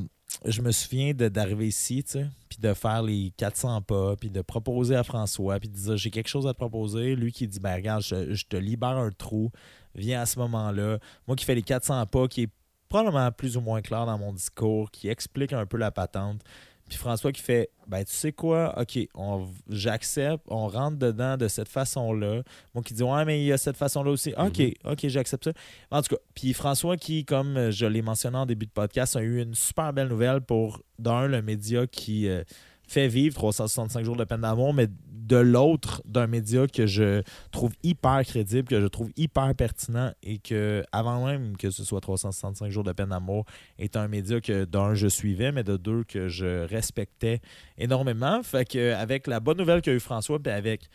je me souviens d'arriver ici, tu sais, puis de faire les 400 pas, puis de proposer à François, puis de dire j'ai quelque chose à te proposer. Lui qui dit ben regarde, je, je te libère un trou, viens à ce moment-là. Moi qui fais les 400 pas, qui est probablement plus ou moins clair dans mon discours, qui explique un peu la patente. Puis François qui fait ben tu sais quoi, ok, on- j'accepte, on rentre dedans de cette façon-là. Moi qui dis ouais, mais il y a cette façon-là aussi. Ok, ok, j'accepte ça. En tout cas, puis François qui, comme je l'ai mentionné en début de podcast, a eu une super belle nouvelle pour, d'un, le média qui euh, fait vivre 365 jours de peine d'amour, mais de l'autre, d'un média que je trouve hyper crédible, que je trouve hyper pertinent et que, avant même que ce soit 365 jours de peine d'amour, est un média que, d'un, je suivais, mais de deux, que je respectais énormément. Fait que, avec la bonne nouvelle qu'a eu François, puis avec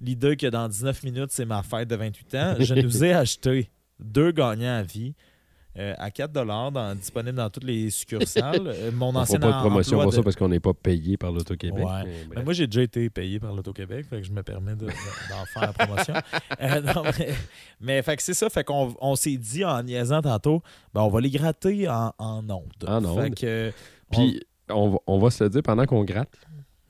l'idée que dans 19 minutes, c'est ma fête de 28 ans, je nous ai acheté deux gagnants à vie. Euh, à 4 dans, disponible dans toutes les succursales. Euh, mon On ancien fera pas de promotion pour de- ça parce qu'on n'est pas payé par l'Auto-Québec. Ouais. mais bref. moi, j'ai déjà été payé par l'Auto-Québec, fait que je me permets de- de- d'en faire la promotion. Euh, non, mais mais fait que c'est ça, fait qu'on on s'est dit en niaisant tantôt, ben, on va les gratter en, en ondes. En ondes. Fait que, on- Puis, on va, on va se le dire pendant qu'on gratte.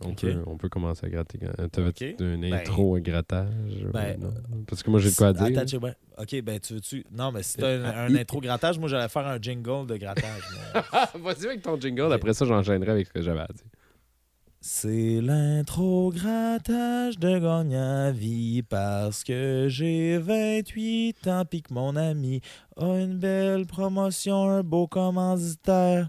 On, peut, on peut commencer à gratter. T'avais-tu Ok. une Ben- intro à grattage? Ben, non? Parce que moi, j'ai de quoi dire. Attends, ouais. Ok, ben tu veux-tu? Non, mais si t'as un, Ah, un intro grattage, moi j'allais faire un jingle de grattage. mais- Vas-y avec ton jingle. Après ça, j'enchaînerai avec ce que j'avais à dire. C'est l'intro grattage de gagnant à vie parce que j'ai 28 ans puis que mon ami a une belle promotion, un beau commanditaire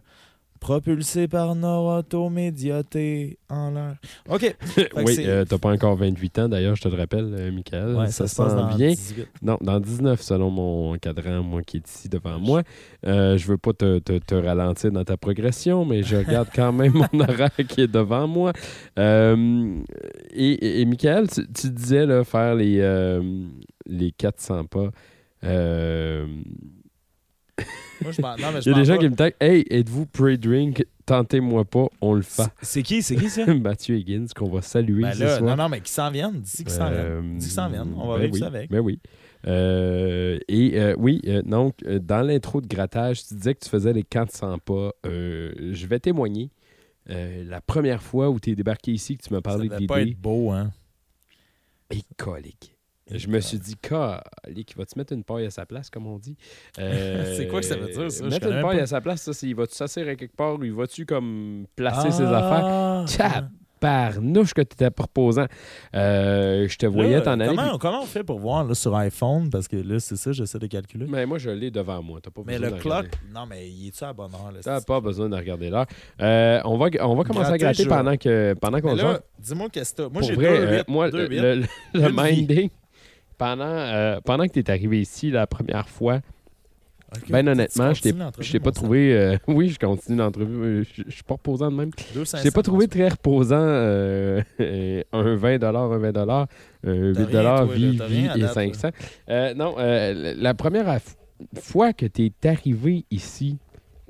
propulsé par Noroto Médiaté en l'air. OK. oui, euh, t'as pas encore 28 ans d'ailleurs, je te le rappelle, euh, Michael. Ouais, ça, ça, se passe dans. 18. Non, dans 19, selon mon cadran, moi qui est ici devant moi. Euh, je veux pas te, te- te ralentir dans ta progression, mais je regarde quand même mon horaire qui est devant moi. Euh, et, et, Michael, tu, tu disais là, faire les, euh, les 400 pas. Euh, Moi, je m'en- non, mais je Il y a des gens qui me taguent Hey, êtes-vous pre-drink? Tentez-moi pas, on le fait. C'est- qui, c'est qui ça? Mathieu Higgins, qu'on va saluer Ben ce soir. non, non, mais qui s'en viennent? Dis qu'ils s'en Euh, viennent. Dis qu'ils s'en viennent. On va ben vivre oui, ça avec. Ben oui. Euh, et euh, oui, euh, donc, euh, dans l'intro de grattage, tu disais que tu faisais les 400 pas. Euh, je vais témoigner. Euh, la première fois où tu es débarqué ici, que tu m'as Ça parlé de devait pas l'idée, être beau, hein? et colique. Je me suis dit, calique, va-tu mettre une paille à sa place, comme on dit? Euh, C'est quoi que ça veut dire, ça? Mettre une paille pas. à sa place, ça, c'est, il va-tu s'asseoir à quelque part ou il va-tu comme placer ses affaires? Ah! Cap! Parnouche que tu étais proposant. Euh, je te voyais t'en aller. Comment, on fait pour voir là, sur iPhone? Parce que là, c'est ça, j'essaie de calculer. Mais moi, je l'ai devant moi. T'as pas Mais besoin le clock, regarder. non, mais il est-tu à bonne heure? Là, T'as pas besoin de regarder l'heure. Euh, on, va, on va commencer à Gratter, pendant que pendant qu'on dis-moi qu'est-ce que t'as. Moi, j'ai vrai, deux euh, moi, deux le, le, le minding, pendant, euh, pendant que tu es arrivé ici la première fois, Ok, ben honnêtement, je t'ai pas trouvé. euh, oui, je continue l'entrevue. Je je suis pas reposant de même. Je 500, t'ai pas trouvé très reposant. euh, un 20 un 20 un 8 rien, toi, là, vie, t'as vie et date, 500. Euh, non, euh, la première fois que tu es arrivé ici,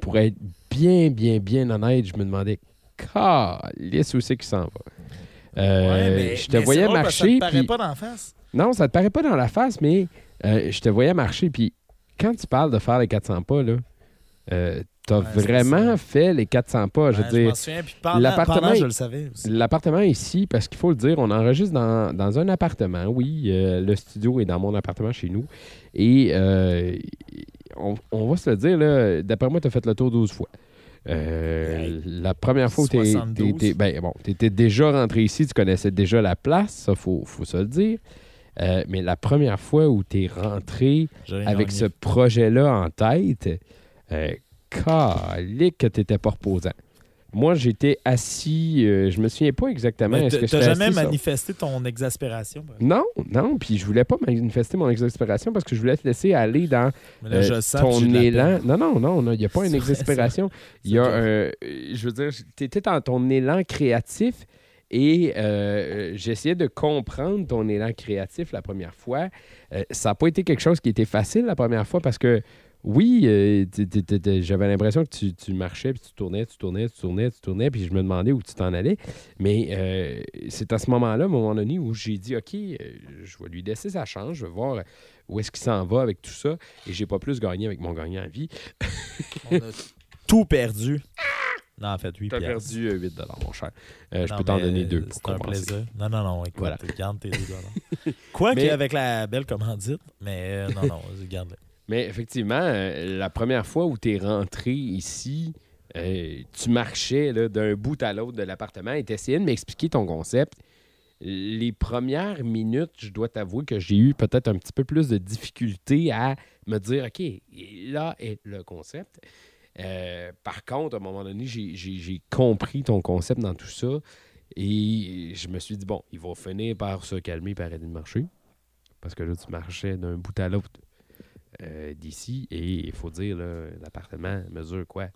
pour être bien, bien, bien honnête, je me demandais, calisse où c'est qu'il s'en va? Euh, Ouais, mais- je te mais voyais marcher. Ça te paraît pas d'en face. Non, ça te paraît pas dans la face, mais euh, je te voyais marcher. Puis quand tu parles de faire les 400 pas, là, euh, t'as Ouais, vraiment fait les 400 pas. Je Ouais, veux dire, souviens. Pendant, l'appartement pendant, je le savais aussi. L'appartement ici, parce qu'il faut le dire, on enregistre dans, dans un appartement. Oui, euh, le studio est dans mon appartement chez nous. Et euh, on, on va se le dire, là, d'après moi, tu as fait le tour 12 fois. Euh, la première fois où tu 72. ben, bon, étais déjà rentré ici, tu connaissais déjà la place, ça, faut, faut se le dire. Euh, mais la première fois où tu es rentré avec ce projet-là en tête, euh, calique que tu n'étais pas reposant. Moi, j'étais assis, euh, je me souviens pas exactement. Mais que T'as j'étais jamais assis manifesté ton exaspération? Non, non, puis je voulais pas manifester mon exaspération parce que je voulais te laisser aller dans Mais là, euh, je ton élan. Non, non, non, il n'y a pas une exaspération. Il y a un. euh, je veux dire, tu étais dans ton élan créatif et euh, j'essayais de comprendre ton élan créatif la première fois. Euh, ça n'a pas été quelque chose qui était facile la première fois parce que. Oui, euh, j'avais l'impression que tu, tu marchais, puis tu tournais, tu tournais, tu tournais, tu tournais, puis je me demandais où tu t'en allais. Mais c'est à ce moment-là, à un moment donné, où j'ai dit, OK, je vais lui laisser sa chance, je vais voir où est-ce qu'il s'en va avec tout ça. Et j'ai pas plus gagné avec mon gagnant à vie. On a tout perdu. Non, en fait, 8 Tu as perdu euh, 8 mon cher. Euh, je peux t'en donner euh, deux pour un plaisir. Non, non, non. Écoute, Voilà. garde tes deux dollars. Quoi Mais- qu'avec la belle commandite, mais euh, non, non, garde Mais effectivement, euh, la première fois où tu es rentré ici, euh, tu marchais là, d'un bout à l'autre de l'appartement et tu essayais de m'expliquer ton concept. Les premières minutes, je dois t'avouer que j'ai eu peut-être un petit peu plus de difficulté à me dire, OK, là est le concept. Euh, par contre, à un moment donné, j'ai- compris ton concept dans tout ça et je me suis dit, bon, il va finir par se calmer, par arrêter de marcher. Parce que là, tu marchais d'un bout à l'autre euh, d'ici. Et il faut dire, l'appartement mesure quoi?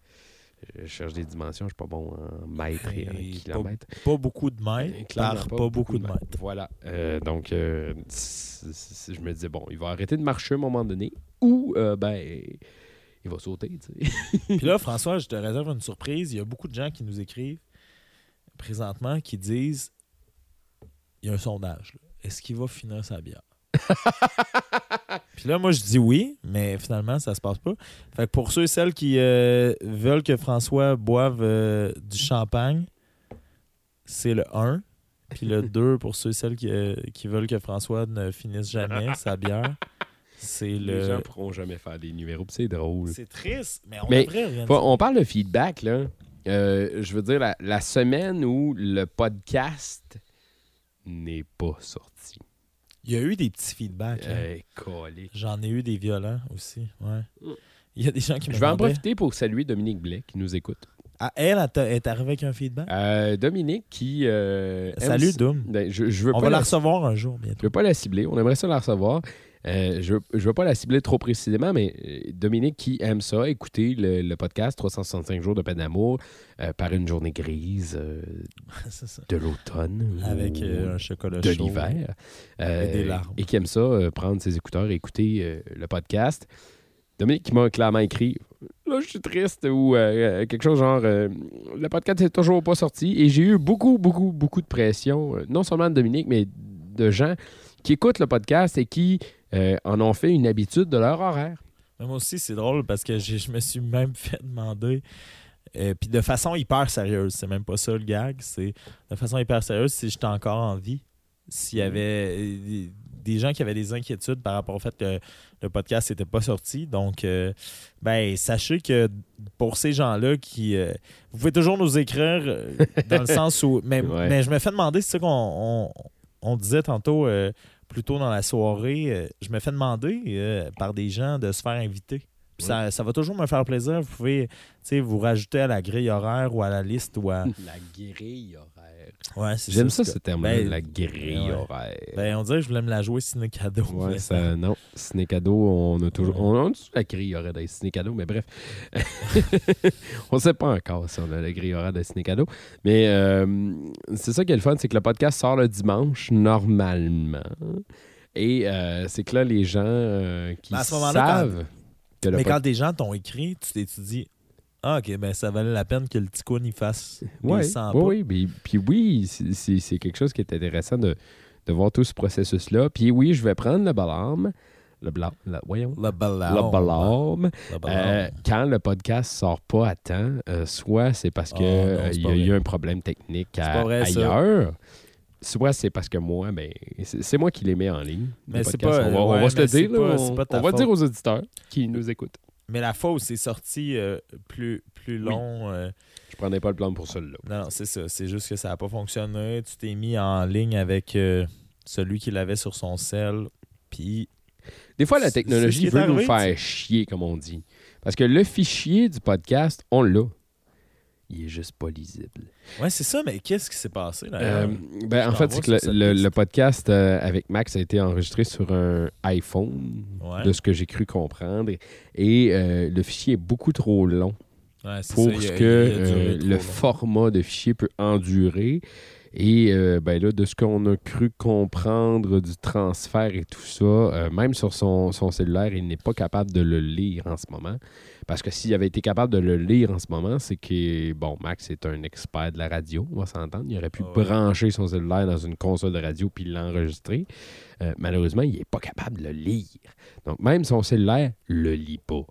Je cherche des dimensions, je suis pas bon en mètres et en kilomètres. Pas beaucoup de mètres Clairement par pas, beaucoup de mètres. Voilà. Euh, donc, euh, c- c- je me disais, bon, il va arrêter de marcher à un moment donné ou, euh, ben, il va sauter, tu sais. Puis là, François, je te réserve une surprise. Il y a beaucoup de gens qui nous écrivent présentement qui disent il y a un sondage. Est-ce qu'il va finir sa bière? Puis là, moi, je dis oui, mais finalement, ça se passe pas. Fait que pour ceux et celles qui euh, veulent que François boive euh, du champagne, c'est le 1. Puis le 2, pour ceux et celles qui, euh, qui veulent que François ne finisse jamais sa bière, c'est Les gens le. pourront jamais faire des numéros, c'est drôle. C'est triste, mais on Mais devrait Pas- on parle de feedback, là. Euh, je veux dire, la, la semaine où le podcast n'est pas sorti. Il y a eu des petits feedbacks. hein. Calé. J'en ai eu des violents aussi. Ouais. Mm. Il y a des gens qui me Je vais en profiter pour saluer Dominique Blais qui nous écoute. Ah, elle, elle est arrivée avec un feedback? Euh, Dominique qui. euh, aime- Salut, Doom. Ben, je, je veux On pas va la la, recevoir un jour bientôt. je veux pas la cibler. On aimerait ça la recevoir. Euh, je ne veux pas la cibler trop précisément, mais euh, Dominique qui aime ça, écouter le, le podcast 365 jours de peine d'amour euh, par une journée grise euh, de l'automne. Avec un chocolat de chaud. l'hiver. Et qui aime ça, prendre ses écouteurs et écouter le podcast. Dominique qui m'a clairement écrit Là, je suis triste ou euh, quelque chose genre euh, Le podcast n'est toujours pas sorti. Et j'ai eu beaucoup, beaucoup, beaucoup de pression, euh, non seulement de Dominique, mais de gens qui écoutent le podcast et qui euh, en ont fait une habitude de leur horaire. Moi aussi, c'est drôle parce que je me suis même fait demander, euh, puis de façon hyper sérieuse, c'est même pas ça le gag, c'est de façon hyper sérieuse si j'étais encore en vie, s'il y Mhm. avait euh, des, gens qui avaient des inquiétudes par rapport au fait que le podcast n'était pas sorti. Donc, euh, ben, sachez que pour ces gens-là qui. euh, vous pouvez toujours nous écrire dans le sens où. Mais, Ouais. mais je me fais demander, c'est ça qu'on on, on disait tantôt. euh, plus tôt dans la soirée, euh, je me fais demander euh, par des gens de se faire inviter. Puis ça, ça va toujours me faire plaisir. Vous pouvez vous rajouter à la grille horaire ou à la liste ou à. La grille horaire. Ouais, J'aime ça, ce terme-là, ben, la grille ouais. horaire. Ben, on dirait que je voulais me la jouer ciné cadeau. Ouais, ça, non. Ciné cadeau, on a toujours. On a la grille horaire des ciné cadeau, mais bref. on sait pas encore si on a la grille horaire des ciné cadeau. Mais euh, c'est ça qui est le fun, c'est que le podcast sort le dimanche, normalement. Et euh, c'est que là, les gens euh, qui Mais à ce moment-là, savent que le Mais pod- quand des gens t'ont écrit, tu t'es dit Ah, ok, ben ça valait la peine que le ticoun il fasse Ouais, 100 ouais, pas. oui, puis, oui, c'est- quelque chose qui est intéressant de, de voir tout ce processus-là. Puis oui, je vais prendre le balarme. Le blanc, voyons. Le balarme. Le balarme. Le balarme. Euh, quand le podcast sort pas à temps, euh, soit c'est parce qu'il non, c'est y a eu un problème technique à- ça. ailleurs, soit c'est parce que moi, ben, c'est moi qui les mets en ligne. Mais c'est pas- on va, on ouais, va se le dire. là, on va faute. dire aux auditeurs qui nous écoutent. Mais la fois où c'est sorti euh, plus, plus long, euh, Je prenais pas le plan pour celui-là. non, non, c'est ça. C'est juste que ça n'a pas fonctionné. Tu t'es mis en ligne avec euh, celui qui l'avait sur son sel. Puis, Des fois, la technologie est veut nous faire chier, comme on dit. Parce que le fichier du podcast, on l'a. Il est juste pas lisible. ouais, c'est ça, mais qu'est-ce qui s'est passé là? Euh, ben, en fait, c'est que le, podcast euh, avec Max a été enregistré sur un iPhone, Ouais. de ce que j'ai cru comprendre. Et euh, le fichier est beaucoup trop long Ouais, pour ça, ce a- que euh, le long. format de fichier peut endurer. Et euh, ben là, de ce qu'on a cru comprendre du transfert et tout ça, euh, même sur son, son cellulaire, il n'est pas capable de le lire en ce moment. Parce que s'il avait été capable de le lire en ce moment, c'est que, bon, Max est un expert de la radio, on va s'entendre. Il aurait pu Ah ouais. brancher son cellulaire dans une console de radio puis l'enregistrer. Euh, malheureusement, il n'est pas capable de le lire. Donc, même son cellulaire le lit pas.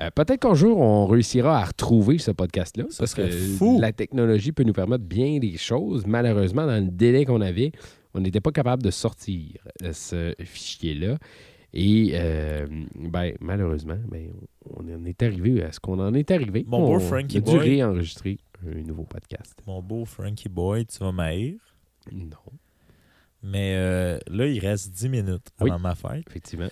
Euh, Peut-être qu'un jour, on réussira à retrouver ce podcast-là. Ça Parce que fou. la technologie peut nous permettre bien des choses. Malheureusement, dans le délai qu'on avait, on n'était pas capable de sortir euh, ce fichier-là. Et euh, ben, malheureusement, ben, on en est arrivé à ce qu'on en est arrivé. Mon beau on Frankie a dû Boy. réenregistrer un nouveau podcast. Mon beau Frankie Boy, tu vas m'haïr? Non, Mais euh, là, il reste 10 minutes avant Oui. ma fête. effectivement.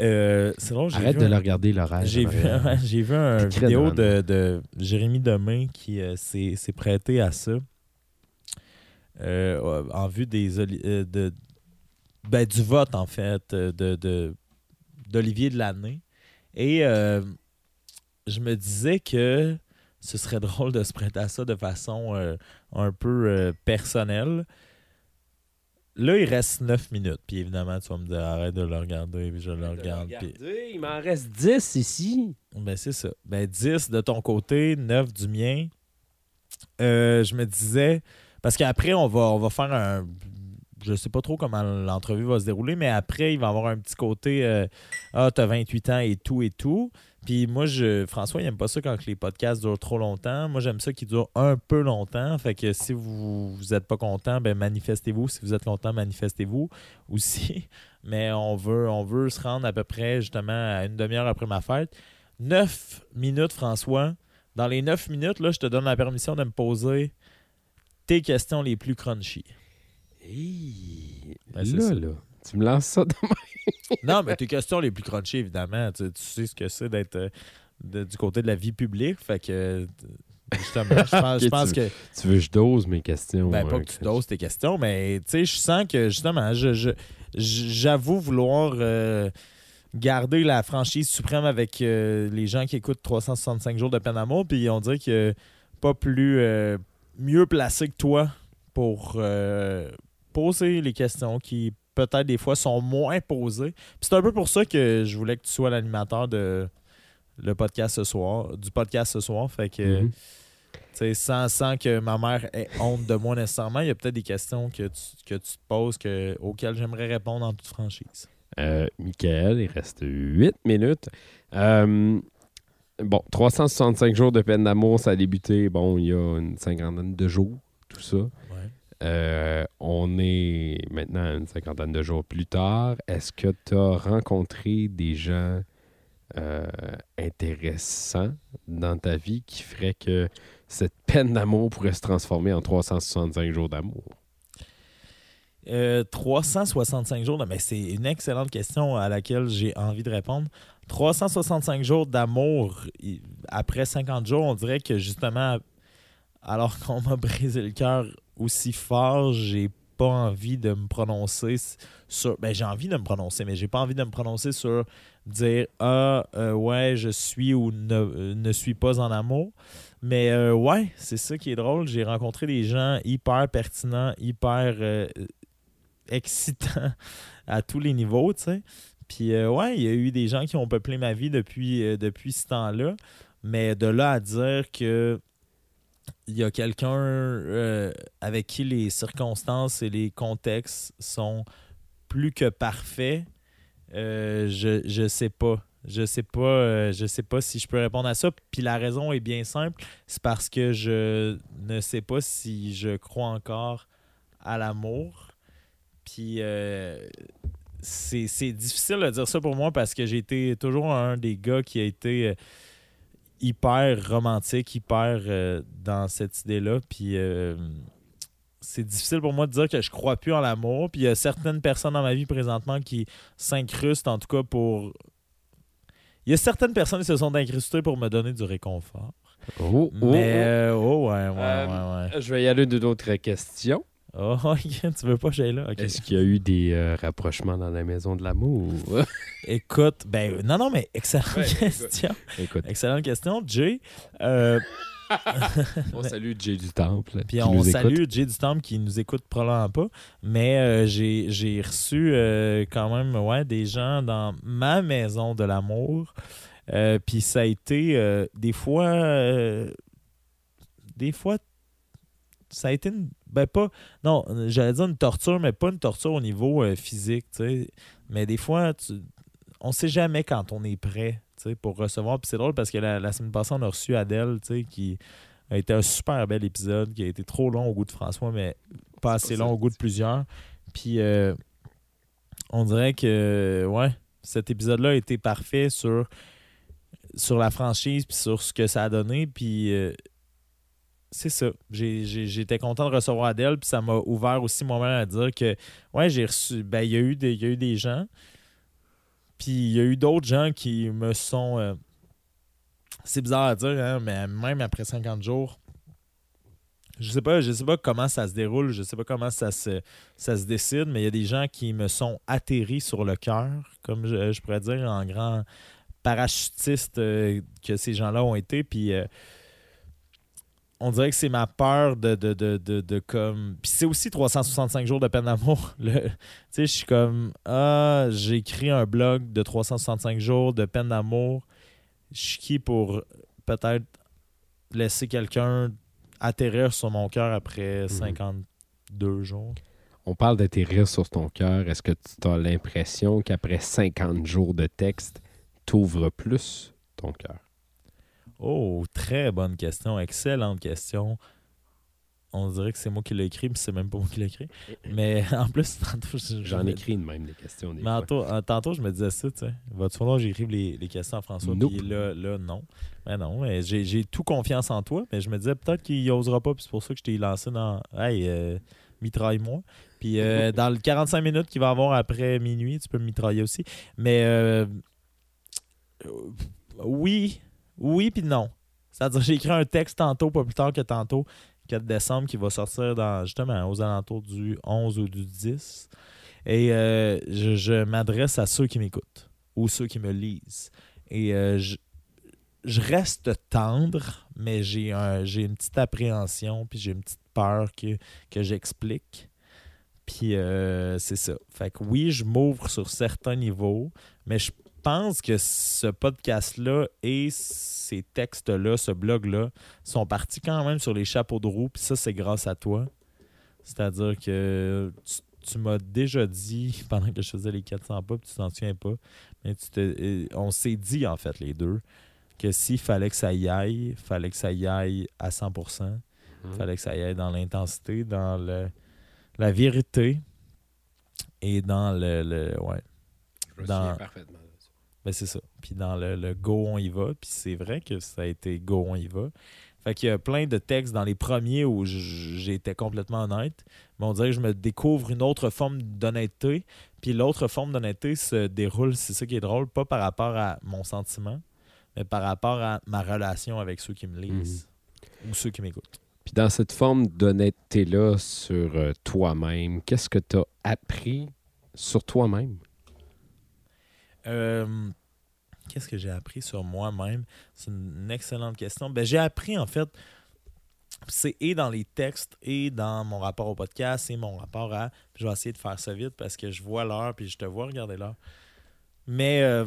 Euh, c'est drôle, Arrête vu de un- le regarder l'horaire. J'ai vu, j'ai vu un vidéo de, de Jérémy Demain qui s'est s'est prêté à ça en vue des de, ben, du vote en fait euh, de de- d'Olivier de l'année et euh, je me disais que ce serait drôle de se prêter à ça de façon euh, un peu euh, personnelle. Là, il reste 9 minutes. Puis évidemment, tu vas me dire arrête de le regarder. Puis je le regarde. puis- il m'en reste 10 ici. Ben, c'est ça. Ben, 10 de ton côté, 9 du mien. Je me disais, parce qu'après, on va, on va faire un. Je sais pas trop comment l'entrevue va se dérouler, mais après, il va y avoir un petit côté euh, Ah, t'as 28 ans et tout et tout. Puis moi, je, François, il aime pas ça quand les podcasts durent trop longtemps. Moi, j'aime ça qu'ils durent un peu longtemps. Fait que si vous vous êtes pas content, ben manifestez-vous. Si vous êtes content, manifestez-vous aussi. Mais on veut, on veut se rendre à peu près justement à une demi-heure après ma fête. 9 minutes, François. Dans les 9 minutes, là, je te donne la permission de me poser tes questions les plus crunchy. Hey, Ben, là, là, tu me lances ça dans Non, mais tes questions les plus crunchy, évidemment. Tu, tu sais ce que c'est d'être euh, du côté de la vie publique. Fait que, euh, justement, je pense, je Ok, pense tu- que. Tu veux que je dose mes questions? Ben, pas euh, que tu doses tes questions, mais tu sais, je sens que justement, je, je- j'avoue vouloir euh, garder la franchise suprême avec euh, les gens qui écoutent 365 jours de peine d'amour, puis on dirait que pas plus euh, mieux placé que toi pour poser les questions qui peut-être des fois sont moins posées. C'est un peu pour ça que je voulais que tu sois l'animateur de le podcast ce soir, du podcast ce soir, fait que Mhm. sans que ma mère ait honte de moi nécessairement, il y a peut-être des questions que tu, que tu te poses que, auxquelles j'aimerais répondre en toute franchise. Euh, Michael, il reste 8 minutes. Euh, bon, 365 jours de peine d'amour, ça a débuté, bon, il y a une cinquantaine de jours, tout ça. Euh, on est maintenant une cinquantaine de jours plus tard. Est-ce que tu as rencontré des gens euh, intéressants dans ta vie qui feraient que cette peine d'amour pourrait se transformer en 365 jours d'amour? Euh, 365 jours, de- mais c'est une excellente question à laquelle j'ai envie de répondre. 365 jours d'amour, après 50 jours, on dirait que justement, alors qu'on m'a brisé le cœur aussi fort, j'ai pas envie de me prononcer sur. Ben, j'ai envie de me prononcer, mais j'ai pas envie de me prononcer sur dire Ah, euh, ouais, je suis ou ne, ne suis pas en amour. Mais euh, ouais, c'est ça qui est drôle. J'ai rencontré des gens hyper pertinents, hyper euh, excitants à tous les niveaux, tu sais. Puis ouais, il y a eu des gens qui ont peuplé ma vie depuis, depuis ce temps-là. Mais de là à dire que il y a quelqu'un euh, avec qui les circonstances et les contextes sont plus que parfaits, euh, je, je sais pas. Je sais pas, euh, je sais pas si je peux répondre à ça. Puis la raison est bien simple, c'est parce que je ne sais pas si je crois encore à l'amour. Puis c'est difficile de dire ça pour moi parce que j'ai été toujours un des gars qui a été hyper romantique, hyper euh, dans cette idée-là. Puis euh, c'est difficile pour moi de dire que je crois plus en l'amour. Puis il y a certaines personnes dans ma vie présentement qui s'incrustent, en tout cas pour. Il y a certaines personnes qui se sont incrustées pour me donner du réconfort. Oh, oh, Mais, oh. euh, oh, ouais, ouais, Euh, ouais, ouais. Je vais y aller d'une autre question. Oh, tu veux pas, j'ai là? Est-ce qu'il y a eu des euh, rapprochements dans la maison de l'amour? Écoute, ben, non, non, mais excellente Ouais, question. Écoute, Excellente question, Jay. Euh, on salue Jay du Temple. Puis on nous salue écoute. Jay du Temple qui nous écoute probablement pas. Mais euh, j'ai j'ai reçu euh, quand même ouais, des gens dans ma maison de l'amour. Euh, Puis ça a été euh, des fois. euh, des fois. Ça a été une. Ben pas. Non, j'allais dire une torture, mais pas une torture au niveau euh, physique, tu sais. Mais des fois, tu, on sait jamais quand on est prêt, tu sais, pour recevoir. Puis c'est drôle parce que la, la semaine passée, on a reçu Adèle, tu sais, qui a été un super bel épisode, qui a été trop long au goût de François, mais pas assez long au goût de plusieurs. Puis euh, on dirait que, ouais, cet épisode-là a été parfait sur, sur la franchise, puis sur ce que ça a donné. Puis euh, c'est ça. J'étais content de recevoir Adèle, puis ça m'a ouvert aussi moi-même à dire que, ouais, j'ai reçu, ben, il y, a eu des- y a eu des gens, puis il y a eu d'autres gens qui me sont. euh, c'est bizarre à dire, hein, mais même après 50 jours, je sais pas, je sais pas comment ça se déroule, je sais pas comment ça se, ça se décide, mais il y a des gens qui me sont atterris sur le cœur, comme je, je pourrais dire, en grand parachutiste euh, que ces gens-là ont été. Puis euh, on dirait que c'est ma peur de, de, de, de, de comme. Puis c'est aussi 365 jours de peine d'amour. Tu sais, je suis comme Ah, j'ai écrit un blog de 365 jours de peine d'amour. Je suis qui pour peut-être laisser quelqu'un atterrir sur mon cœur après 52 jours? On parle d'atterrir sur ton cœur. Est-ce que tu as l'impression qu'après 50 jours de texte, t'ouvres plus ton cœur? Oh, très bonne question. Excellente question. On dirait que c'est moi qui l'ai écrit, mais c'est même pas moi qui l'ai écrit. Mais en plus, tantôt, je- je J'en écris de même des questions. Des Mais tantôt, tantôt, je me disais ça, tu sais. Va-tu falloir que j'écrive les, les questions à François? Nope. Puis là, là, non. Mais non, mais j'ai j'ai tout confiance en toi, mais je me disais peut-être qu'il osera pas, puis c'est pour ça que je t'ai lancé dans Hey, euh, mitraille-moi. Puis euh, dans le 45 minutes qu'il va avoir après minuit, tu peux me mitrailler aussi. Mais euh, euh, oui, oui, puis non. C'est-à-dire, j'ai écrit un texte tantôt, pas plus tard que tantôt, 4 décembre, qui va sortir dans justement aux alentours du 11 ou du 10. Et euh, je, m'adresse à ceux qui m'écoutent ou ceux qui me lisent. Et euh, je, reste tendre, mais j'ai un, une petite appréhension, puis j'ai une petite peur que, que j'explique. Puis euh, c'est ça. Fait que oui, je m'ouvre sur certains niveaux, mais je pense que ce podcast-là et ces textes-là, ce blog-là, sont partis quand même sur les chapeaux de roue, puis ça, c'est grâce à toi. C'est-à-dire que tu, tu m'as déjà dit, pendant que je faisais les 400 pas, puis tu t'en souviens pas, mais tu te, on s'est dit, en fait, les deux, que s'il fallait que ça y aille, fallait que ça y aille à 100%, Mhm. fallait que ça y aille dans l'intensité, dans le, la vérité et dans le... le- ouais, Je me dans- souviens parfaitement. Ben c'est ça. Puis dans le, le go, on y va. Puis c'est vrai que ça a été go, on y va. Fait qu'il y a plein de textes dans les premiers où j'étais complètement honnête. Mais on dirait que je me découvre une autre forme d'honnêteté. Puis l'autre forme d'honnêteté se déroule, c'est ça qui est drôle, pas par rapport à mon sentiment, mais par rapport à ma relation avec ceux qui me lisent ou ceux qui m'écoutent. Puis dans cette forme d'honnêteté-là sur euh, toi-même, qu'est-ce que tu as appris sur toi-même? Euh, Qu'est-ce que j'ai appris sur moi-même? C'est une excellente question. Ben, j'ai appris, en fait, c'est et dans les textes et dans mon rapport au podcast et mon rapport à... Je vais essayer de faire ça vite parce que je vois l'heure puis je te vois regarder l'heure. Mais euh,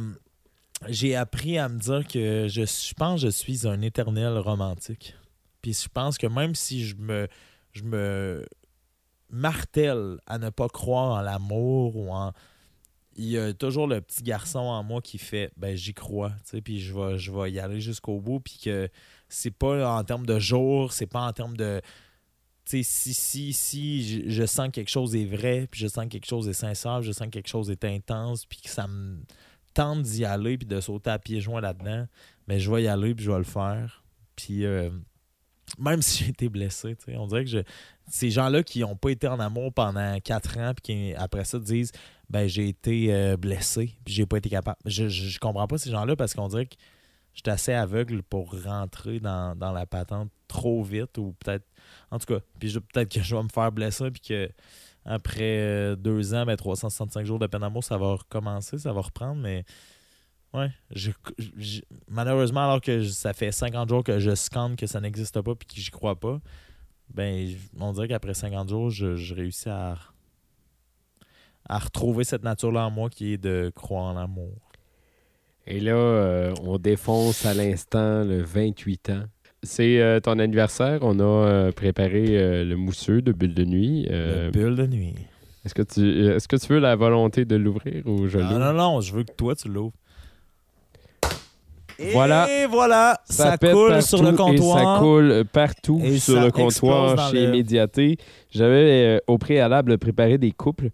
j'ai appris à me dire que je, je pense que je suis un éternel romantique. Puis je pense que même si je me, je me martèle à ne pas croire en l'amour ou en il y a toujours le petit garçon en moi qui fait ben j'y crois puis je vais je vais y aller jusqu'au bout puis que c'est pas en termes de jours c'est pas en termes de si si si je, sens que quelque chose est vrai puis je sens que quelque chose est sincère je sens que quelque chose est intense puis que ça me tente d'y aller puis de sauter à pieds joints là-dedans mais je vais y aller puis je vais le faire puis euh, même si j'ai été blessé on dirait que je ces gens-là qui n'ont pas été en amour pendant quatre ans puis qui après ça disent ben j'ai été euh, blessé puis j'ai pas été capable. Je, je, comprends pas ces gens-là parce qu'on dirait que j'étais assez aveugle pour rentrer dans, dans la patente trop vite ou peut-être en tout cas puis peut-être que je vais me faire blesser puis que après euh, deux ans ben 365 jours de peine d'amour ça va recommencer ça va reprendre mais ouais je- malheureusement alors que ça fait 50 jours que je scanne que ça n'existe pas puis que j'y crois pas ben on dirait qu'après 50 jours je, je réussis à à retrouver cette nature-là en moi qui est de croire en l'amour. Et là, euh, on défonce à l'instant le 28 ans. C'est euh, ton anniversaire. On a euh, préparé le mousseux de bulle de nuit. Le bulle de nuit. est-ce que tu est-ce que tu veux la volonté de l'ouvrir ou je Non, l'ouvre? non, non, je veux que toi, tu l'ouvres. Voilà. Et voilà, ça, coule partout sur le Et ça comptoir. coule partout Et sur le comptoir chez le- Médiaté. J'avais euh, au préalable préparé des couples.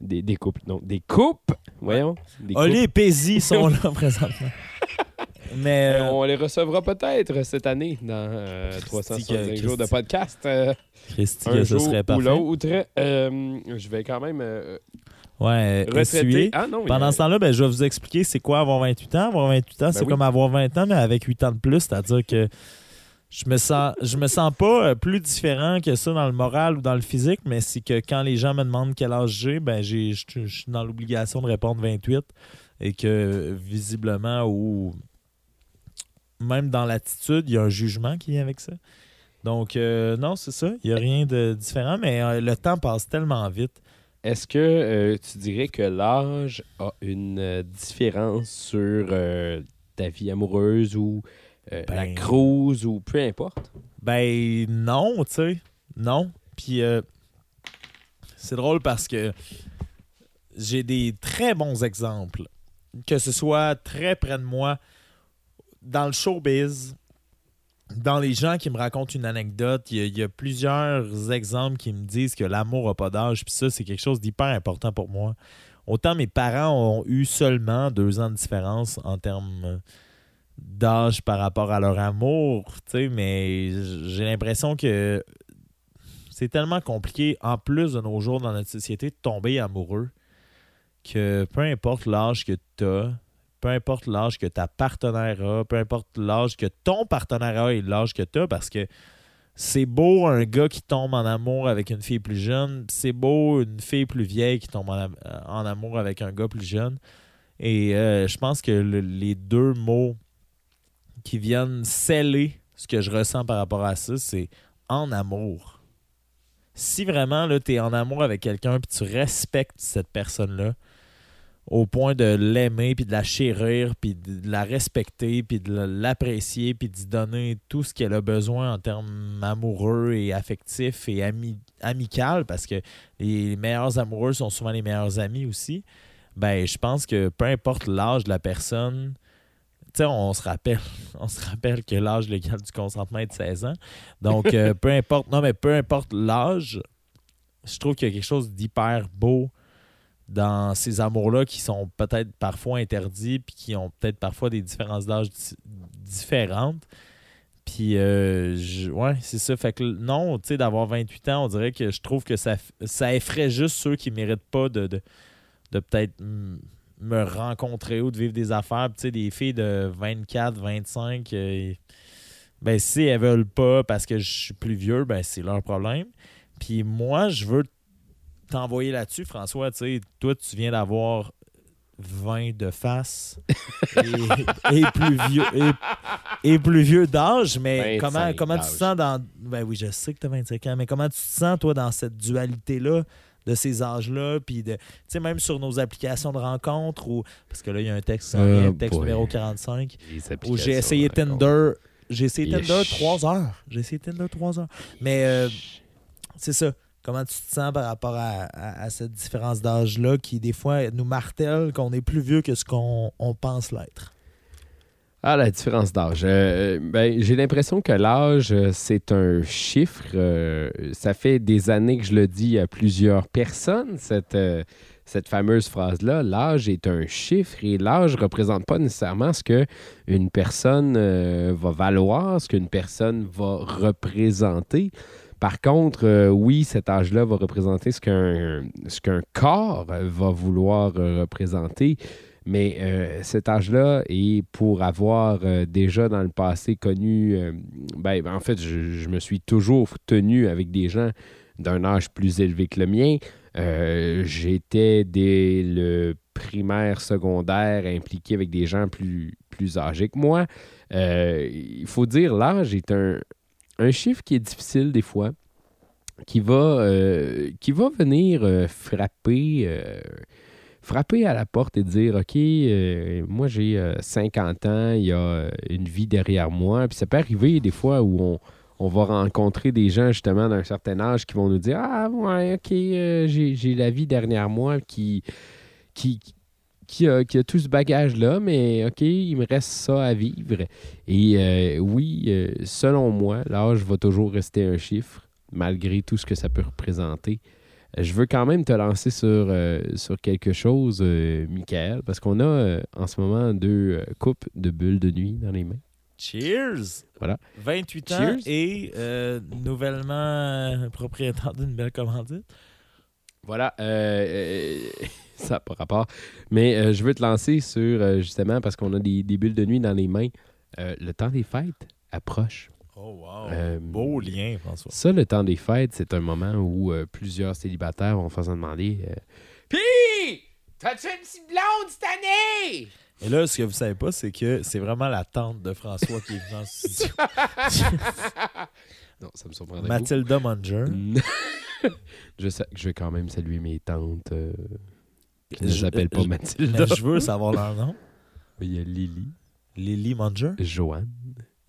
Des, des couples, non, des coupes. Voyons. Des. Oli et Paisy sont là présentement. Mais Euh, euh, on les recevra peut-être cette année dans euh, Christy 365 que- jours de podcast. euh, Christy, un que ce jour serait ou parfait. l'autre. Je vais quand même Ouais, essuyer. Ah non, Pendant a- ce temps-là, ben, je vais vous expliquer c'est quoi avoir 28 ans. Avoir 28 ans, c'est oui. comme avoir 20 ans, mais avec 8 ans de plus. C'est-à-dire que je me sens je me sens pas euh, plus différent que ça dans le moral ou dans le physique, mais c'est que quand les gens me demandent quel âge j'ai, ben j'ai je je suis dans l'obligation de répondre 28 et que visiblement ou même dans l'attitude, il y a un jugement qui vient avec ça. Donc, euh, non, c'est ça. Il n'y a rien de différent, mais euh, le temps passe tellement vite. Est-ce que euh, tu dirais que l'âge a une euh, différence sur euh, ta vie amoureuse ou euh, la Ben- cruise ou peu importe? Ben non, tu sais. Non. Puis euh, c'est drôle parce que j'ai des très bons exemples. Que ce soit très près de moi, dans le showbiz, dans les gens qui me racontent une anecdote, il y, a- plusieurs exemples qui me disent que l'amour n'a pas d'âge. Puis ça, c'est quelque chose d'hyper important pour moi. Autant mes parents ont eu seulement deux ans de différence en termes d'âge par rapport à leur amour, tu mais j'ai l'impression que c'est tellement compliqué, en plus de nos jours dans notre société, de tomber amoureux, que peu importe l'âge que tu as, peu importe l'âge que ta partenaire a, peu importe l'âge que ton partenaire a et l'âge que tu as, parce que c'est beau un gars qui tombe en amour avec une fille plus jeune, c'est beau une fille plus vieille qui tombe en, am- en amour avec un gars plus jeune. Et euh, je pense que le- les deux mots qui viennent sceller ce que je ressens par rapport à ça, c'est en amour. Si vraiment tu es en amour avec quelqu'un puis tu respectes cette personne-là au point de l'aimer puis de la chérir puis de la respecter puis de l'apprécier puis d'y donner tout ce qu'elle a besoin en termes amoureux et affectifs et ami amical parce que les meilleurs amoureux sont souvent les meilleurs amis aussi. Ben, je pense que peu importe l'âge de la personne, tu sais, on se rappelle, on se rappelle que l'âge légal du consentement est de 16 ans. Donc, euh, peu importe, non, mais peu importe l'âge, je trouve qu'il y a quelque chose d'hyper beau dans ces amours-là qui sont peut-être parfois interdits puis qui ont peut-être parfois des différences d'âge di- différentes. Puis, euh, ouais, c'est ça. Fait que non, tu sais, d'avoir 28 ans, on dirait que je trouve que ça, ça effraie juste ceux qui méritent pas de, de, de peut-être me rencontrer ou de vivre des affaires. Puis, tu sais, des filles de 24, 25, euh, ben, si elles veulent pas parce que je suis plus vieux, ben, c'est leur problème. Puis moi, je veux t'envoyer là-dessus, François. Tu sais, toi, tu viens d'avoir 20 de face et, et plus vieux et, et plus vieux d'âge, mais 25 comment, comment tu te sens dans. Ben oui, je sais que tu as 25 ans, mais comment tu te sens, toi, dans cette dualité-là? de ces âges-là, puis de, tu sais, même sur nos applications de rencontres, ou, parce que là, il y a un texte, Oh vient, texte boy. numéro 45, Les où j'ai essayé. Tinder, j'ai essayé. Tinder trois heures, j'ai essayé Tinder trois heures, mais euh, c'est ça. Comment tu te sens par rapport à, cette différence d'âge-là qui, des fois, nous martèle qu'on est plus vieux que ce qu'on on pense l'être? Ah, la différence d'âge. Euh, ben, j'ai l'impression que l'âge, euh, c'est un chiffre. euh, ça fait des années que je le dis à plusieurs personnes, cette, euh, cette fameuse phrase-là. L'âge est un chiffre et l'âge ne représente pas nécessairement ce que une personne euh, va valoir, ce qu'une personne va représenter. Par contre, euh, oui, cet âge-là va représenter ce qu'un ce qu'un corps va vouloir euh, représenter. Mais euh, cet âge-là, et pour avoir déjà dans le passé connu, euh, ben, en fait, je, je me suis toujours tenu avec des gens d'un âge plus élevé que le mien. J'étais dès le primaire, secondaire, impliqué avec des gens plus, plus âgés que moi. Il faut dire, l'âge est un, un chiffre qui est difficile des fois, qui va, euh, venir euh, frapper, euh, frapper à la porte et dire OK, moi j'ai euh, 50 ans, il y a une vie derrière moi. Puis ça peut arriver des fois où on, va rencontrer des gens justement d'un certain âge qui vont nous dire Ah, ouais, OK, j'ai la vie derrière moi qui qui a, qui a tout ce bagage-là, mais OK, il me reste ça à vivre. Et euh, oui, euh, selon moi, l'âge va toujours rester un chiffre, malgré tout ce que ça peut représenter. Je veux quand même te lancer sur, euh, sur quelque chose, Michael, parce qu'on a en ce moment deux coupes de bulles de nuit dans les mains. Cheers! Voilà. 28 ans Cheers. et euh, nouvellement propriétaire d'une belle commandite. Voilà, ça n'a pas rapport. Mais euh, je veux te lancer sur, euh, justement, parce qu'on a des, des bulles de nuit dans les mains, euh, le temps des fêtes approche. Oh, wow! Beau lien, François. Ça, le temps des fêtes, c'est un moment où plusieurs célibataires vont faire se demander Pis, t'as-tu une petite blonde cette année? Et là, ce que vous savez pas, c'est que c'est vraiment la tante de François qui est venue en studio. Non, ça me surprendrait Mathilda Munger. beaucoup. je, sais, je vais quand même saluer mes tantes ne Je- s'appellent pas Mathilda. Mais je veux savoir leur nom. Il y a Lily, Lily Munger? Joanne,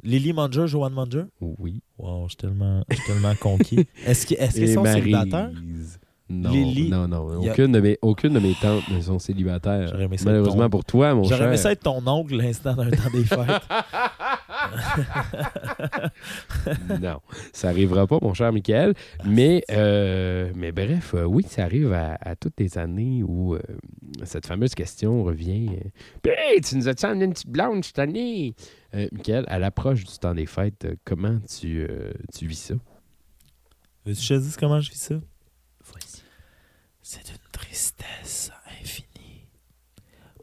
Lily Munger, Joanne Munger? oui. Wow, je suis tellement, je suis tellement conquis. Est-ce qu'ils est sont Maryse. célibataires? Non, Lily. non, non. A- Aucune, de mes, aucune de mes tantes ne sont célibataires. J'aurais Malheureusement ton- pour toi, mon J'aurais cher. aimé ça être ton oncle l'instant d'un temps des fêtes. non, ça arrivera pas, mon cher Michael. Mais, euh, mais bref, euh, oui, ça arrive à, à toutes les années où euh, cette fameuse question revient. Hey, tu nous as-tu amené une petite blonde cette année? Euh, Michael, à l'approche du temps des fêtes, comment tu, euh, tu vis ça? Veux-tu que je te dise comment je vis ça? C'est une tristesse.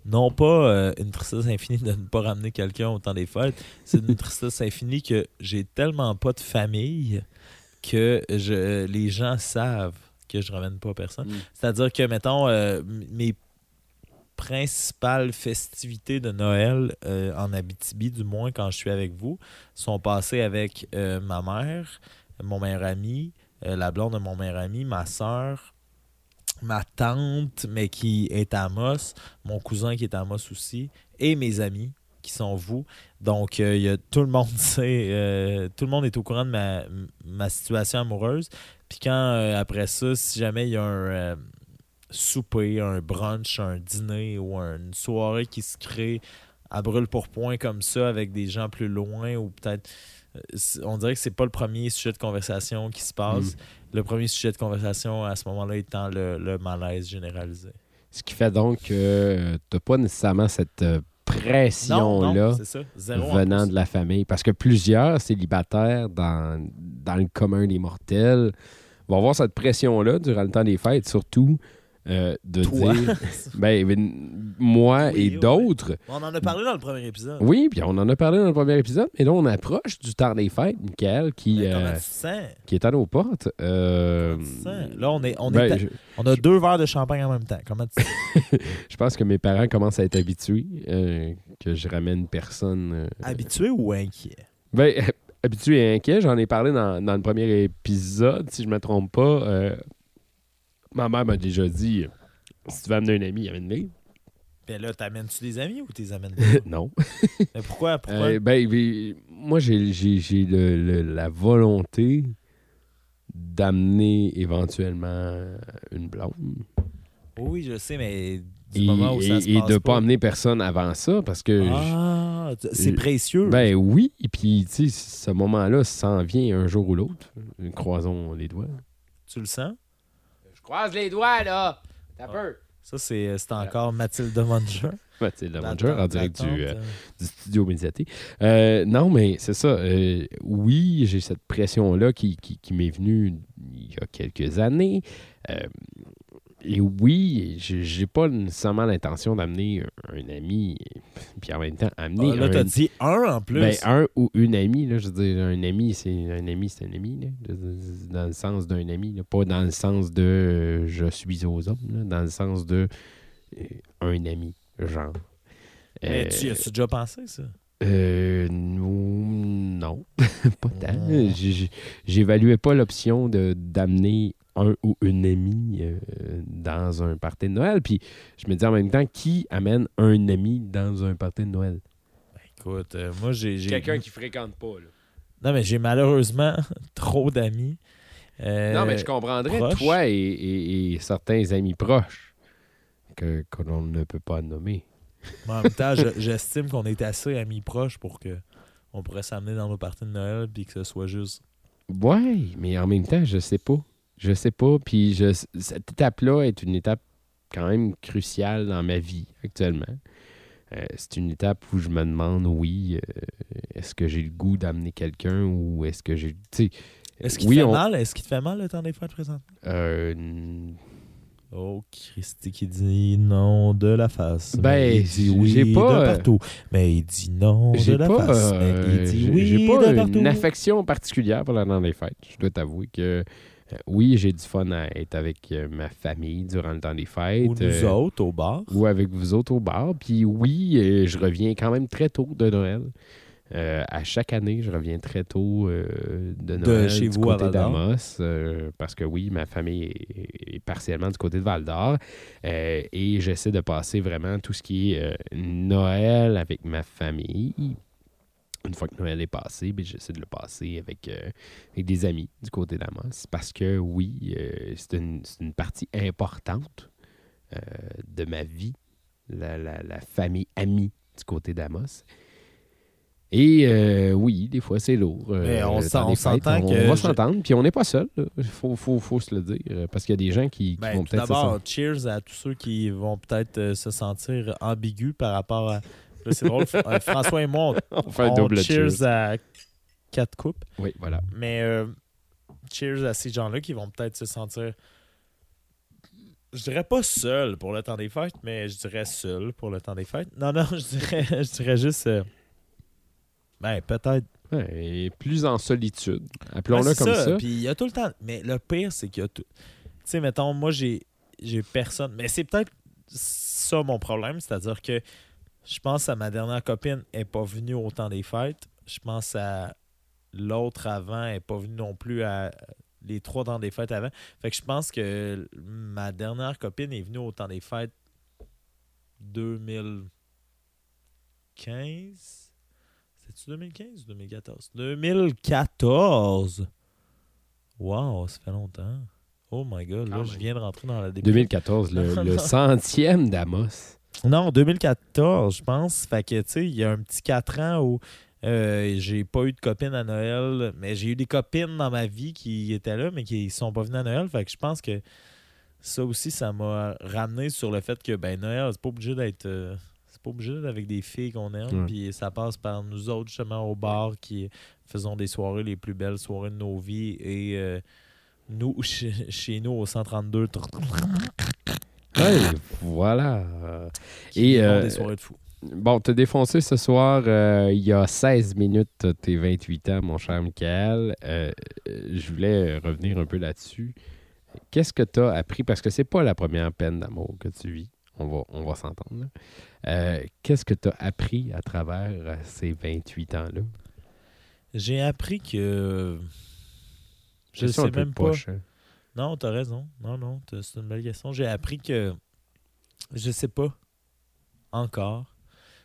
Non pas euh, une tristesse infinie de ne pas ramener quelqu'un au temps des fêtes, c'est une tristesse infinie que j'ai tellement pas de famille que je, les gens savent que je ramène pas personne. Mm. C'est-à-dire que, mettons, euh, mes principales festivités de Noël euh, en Abitibi, du moins quand je suis avec vous, sont passées avec ma mère, mon meilleur ami, la blonde de mon meilleur ami, ma soeur, ma tante, mais qui est à Amos, mon cousin qui est à Amos aussi, et mes amis qui sont vous. Donc, euh, tout le monde sait, euh, tout le monde est au courant de ma, situation amoureuse. Puis quand, euh, après ça, si jamais il y a un souper, un brunch, un dîner ou une soirée qui se crée à brûle pour point comme ça avec des gens plus loin ou peut-être on dirait que c'est pas le premier sujet de conversation qui se passe. Le premier sujet de conversation à ce moment-là étant le, le malaise généralisé. Ce qui fait donc que tu n'as pas nécessairement cette euh, pression-là venant de la famille. Parce que plusieurs célibataires dans, dans le commun des mortels vont avoir cette pression-là durant le temps des fêtes, surtout euh, de Toi. dire ben, ben, moi Oui, et oui. d'autres. On en a parlé dans le premier épisode. Oui, puis on en a parlé dans le premier épisode, mais là, on approche du temps des fêtes, Michael, qui, euh, qui est à nos portes. Euh? Là, on, est, on, ben, est à- je, on a deux verres de champagne en même temps. Comment tu je pense que mes parents commencent à être habitués que je ramène personne. Habitué ou inquiet? Ben, habitué et inquiet, j'en ai parlé dans, dans le premier épisode, si je me trompe pas. Ma mère m'a déjà dit si tu veux amener un ami, amène-le. Puis là, t'amènes-tu des amis ou t'es amènes pas? non. Mais pourquoi? Pourquoi? Euh, ben, ben, moi, j'ai, j'ai, j'ai le- le- la volonté d'amener éventuellement une blonde. oui, je sais, mais du Et, moment où ça et- se et passe de pas. pas amener personne avant ça, parce que. Ah, c'est précieux. Ben oui, et puis, tu sais, ce moment-là s'en vient un jour ou l'autre. Croisons les doigts. tu le sens? Croise les doigts, là! T'as peur! Ça, c'est c'est encore Mathilde le La manager en direct du, euh, euh, du studio médiaté. Euh, non, mais c'est ça. euh, oui, j'ai cette pression-là qui, qui, qui m'est venue il y a quelques années. Euh, et oui, j'ai pas nécessairement l'intention d'amener un, un ami, puis en même temps, amener Ah, là, t'as dit un en plus. ben, un ou une amie. Là, je veux dire, un ami, c'est un ami, c'est un ami. là, dans le sens d'un ami. là, pas dans le sens de euh, je suis aux hommes, là, dans le sens de euh, un ami, genre. Mais Euh, tu y as-tu déjà pensé, ça? euh, non, pas tant. J'ai- J'évaluais pas l'option de d'amener un ou une amie euh, dans un party de Noël. Puis je me dis en même temps, qui amène un ami dans un party de Noël? Écoute, euh, moi, j'ai... j'ai- qui fréquente pas. Là. Non, mais j'ai malheureusement trop d'amis. Euh, non, mais je comprendrais, toi et, et- et certains amis proches que, que l'on ne peut pas nommer. mais en même temps, je- j'estime qu'on est assez amis proches pour que on pourrait s'amener dans nos parties de Noël puis que ce soit juste... Ouais, mais en même temps, je sais pas. Je sais pas. Puis je, cette étape-là est une étape quand même cruciale dans ma vie actuellement. Euh, c'est une étape où je me demande, oui, euh, est-ce que j'ai le goût d'amener quelqu'un ou est-ce que j'ai. Est-ce qu'il oui, te fait on- mal? Est-ce qu'il te fait mal le temps des fêtes présent? euh, Oh, Christy qui dit non de la face. Ben, il dit oui j'ai pas, de euh, partout. Mais il dit non de la pas, face. mais il dit oui j'ai pas de partout. une affection particulière pour la dans des fêtes. Je dois t'avouer que oui, j'ai du fun à être avec euh, ma famille durant le temps des fêtes. Ou nous euh, autres au bar. ou avec vous autres au bar. Puis oui, euh, je reviens quand même très tôt de Noël. Euh, à chaque année, je reviens très tôt euh, de Noël chez du vous à côté d'Amos, euh, parce que oui, ma famille est, est partiellement du côté de Val d'Or. Euh, et j'essaie de passer vraiment tout ce qui est euh, Noël avec ma famille. Une fois que Noël est passé, ben, j'essaie de le passer avec, euh, avec des amis du côté d'Amos. Parce que oui, euh, c'est une, c'est une partie importante euh, de ma vie, la, la- la famille amie du côté d'Amos. Et oui, des fois c'est lourd. Mais on s'entend on, que on va je- s'entendre, puis on n'est pas seul. Il faut, faut, faut se le dire. Parce qu'il y a des gens qui, qui Ben, vont peut-être se d'abord, sentir- cheers à tous ceux qui vont peut-être se sentir ambigus par rapport à. Là, c'est drôle. euh, François et moi, on, On fait un on double cheers, cheers. à quatre coupes. Oui, voilà. Mais euh, cheers à ces gens-là qui vont peut-être se sentir. Je dirais pas seul pour le temps des fêtes, mais je dirais seul pour le temps des fêtes. Non, non, je dirais, je dirais juste. euh, ben, peut-être. Ouais, et plus en solitude. Appelons-le comme ça. Puis il y a tout le temps. Mais le pire, c'est qu'il y a tout. Tu sais, mettons, moi, j'ai j'ai personne. Mais c'est peut-être ça mon problème. C'est-à-dire que je pense à ma dernière copine, elle n'est pas venue au temps des fêtes. Je pense à l'autre avant, elle n'est pas venue non plus à les trois temps des fêtes avant. Fait que je pense que ma dernière copine est venue au temps des fêtes 2015. C'est-tu 2015 ou 2014? 2014! Wow, ça fait longtemps. Oh my god, là, Quand je viens de rentrer dans la début. 2014, le, le centième d'Amos. Non, 2014, je pense. Fait que, tu sais, il y a un petit 4 ans où euh, j'ai pas eu de copine à Noël, mais j'ai eu des copines dans ma vie qui étaient là, mais qui sont pas venues à Noël. Fait que je pense que ça aussi, ça m'a ramené sur le fait que, ben, Noël, c'est pas obligé d'être. euh, c'est pas obligé d'être avec des filles qu'on aime. Ouais. Puis ça passe par nous autres, justement, au bar, qui faisons des soirées les plus belles soirées de nos vies. Et euh, nous, chez, chez nous, au 132, Ouais, voilà. qui Et, euh, des soirées de fou. Bon, t'as défoncé ce soir euh, il y a 16 minutes tes 28 ans, mon cher Michael. Euh, je voulais revenir un peu là-dessus. Qu'est-ce que tu as appris? Parce que c'est pas la première peine d'amour que tu vis. On va, on va s'entendre. Qu'est-ce que tu as appris à travers ces 28 ans-là? J'ai appris que. Je sais un peu même pas. poche, hein. Non, t'as raison. Non, non, c'est une belle question. J'ai appris que. Je sais pas encore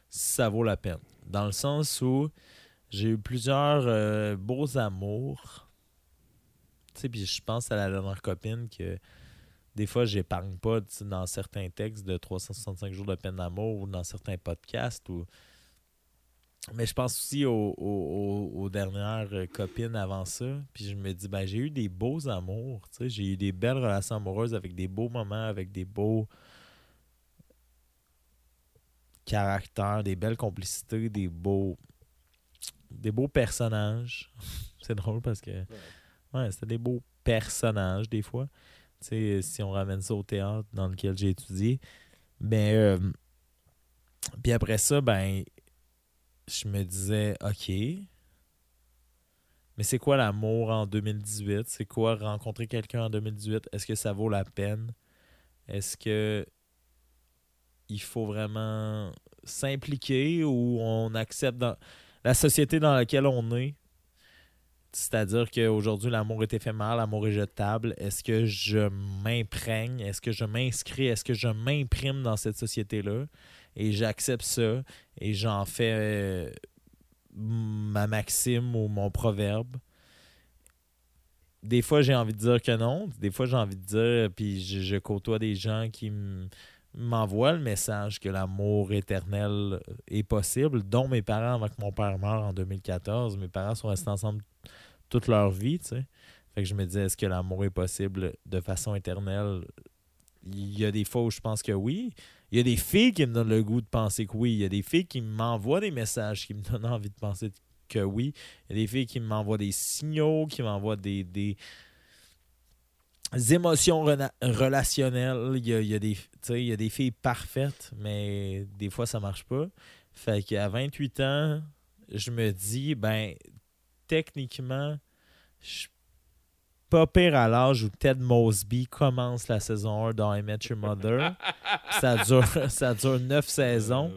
si ça vaut la peine. Dans le sens où j'ai eu plusieurs euh, beaux amours. Tu sais, puis je pense à la dernière copine que des fois, j'épargne pas dans certains textes de 365 jours de peine d'amour ou dans certains podcasts. Ou... Mais je pense aussi aux, aux- dernières euh, copines avant ça. Puis je me dis, ben, j'ai eu des beaux amours. J'ai eu des belles relations amoureuses avec des beaux moments, avec des beaux caractères, des belles complicités, des beaux des beaux personnages. C'est drôle parce que ouais, c'était des beaux personnages des fois. Tu sais, si on ramène ça au théâtre dans lequel j'ai étudié. Mais euh, puis après ça, ben je me disais OK. Mais c'est quoi l'amour en 2018? C'est quoi rencontrer quelqu'un en 2018? Est-ce que ça vaut la peine? Est-ce que il faut vraiment s'impliquer ou on accepte dans la société dans laquelle on est? C'est-à-dire qu'aujourd'hui, l'amour est éphémère, l'amour est jetable. Est-ce que je m'imprègne? Est-ce que je m'inscris? Est-ce que je m'imprime dans cette société-là? Et j'accepte ça et j'en fais euh, ma maxime ou mon proverbe. Des fois, j'ai envie de dire que non. Des fois, j'ai envie de dire, puis je, côtoie des gens qui m'envoient le message que l'amour éternel est possible, dont mes parents, avant que mon père meure en 2014. Mes parents sont restés ensemble toute leur vie, tu sais. Fait que je me disais, est-ce que l'amour est possible de façon éternelle? Il y a des fois où je pense que oui. Il y a des filles qui me donnent le goût de penser que oui. Il y a des filles qui m'envoient des messages qui me donnent envie de penser que oui. Il y a des filles qui m'envoient des signaux, qui m'envoient des, des émotions relationnelles. Il y a, il y a des, il y a des filles parfaites, mais des fois, ça marche pas. Fait qu'à 28 ans, je me dis, ben, techniquement, je pas pire à l'âge où Ted Mosby commence la saison 1 dans I Met Your Mother. ça dure, ça dure 9 saisons.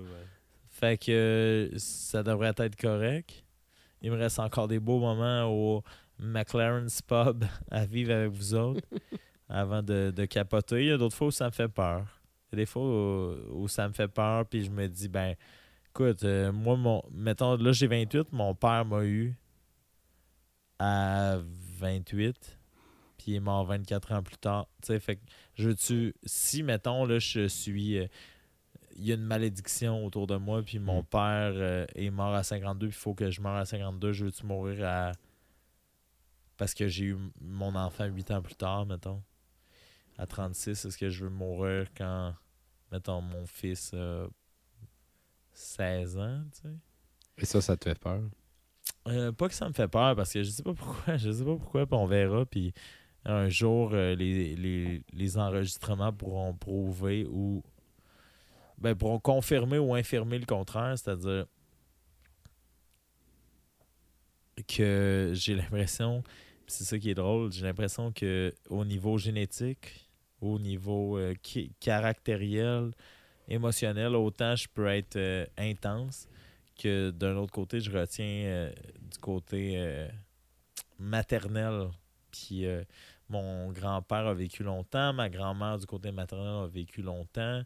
Fait que ça devrait être correct. Il me reste encore des beaux moments au McLaren's Pub à vivre avec vous autres avant de, de capoter. Il y a d'autres fois où ça me fait peur. Il y a des fois où, où ça me fait peur, puis je me dis, ben, écoute, euh, moi, mon, mettons, là, j'ai 28, mon père m'a eu à 28, puis il est mort 24 ans plus tard. Tu sais, fait que je tu si, mettons, là, je suis. euh, il y a une malédiction autour de moi, puis mon Mm. père euh, est mort à 52, puis il faut que je meure à 52. Je veux-tu mourir à. Parce que j'ai eu mon enfant 8 ans plus tard, mettons? À 36, est-ce que je veux mourir quand, mettons, mon fils a 16 ans, tu sais? Et ça, ça te fait peur? Euh, pas que ça me fait peur parce que je sais pas pourquoi, je sais pas pourquoi, puis on verra. Puis un jour, euh, les, les, les enregistrements pourront prouver ou ben, pourront confirmer ou infirmer le contraire, c'est-à-dire que j'ai l'impression, c'est ça qui est drôle, j'ai l'impression que au niveau génétique, au niveau euh, caractériel, émotionnel, autant je peux être euh, intense que d'un autre côté, je retiens du côté maternel. Puis euh, mon grand-père a vécu longtemps, ma grand-mère du côté maternel a vécu longtemps.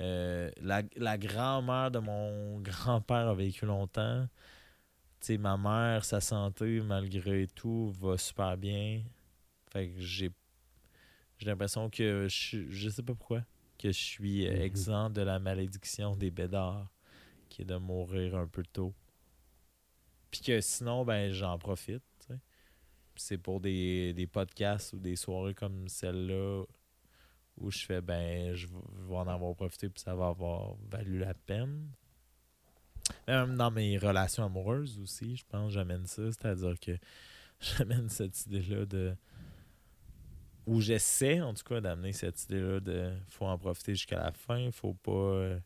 euh, la, la grand-mère de mon grand-père a vécu longtemps. Tu sais, ma mère, sa santé, malgré tout, va super bien. Fait que j'ai j'ai l'impression que je, je sais pas pourquoi, que je suis euh, Mhm. exempt de la malédiction des bédards qui est de mourir un peu tôt. Puis que sinon, ben j'en profite. C'est pour des, des podcasts ou des soirées comme celle-là où je fais ben je vais en avoir profité puis ça va avoir valu la peine. Même dans mes relations amoureuses aussi, je pense j'amène ça. C'est-à-dire que j'amène cette idée-là de. Ou j'essaie en tout cas d'amener cette idée-là de faut en profiter jusqu'à la fin, faut pas. euh,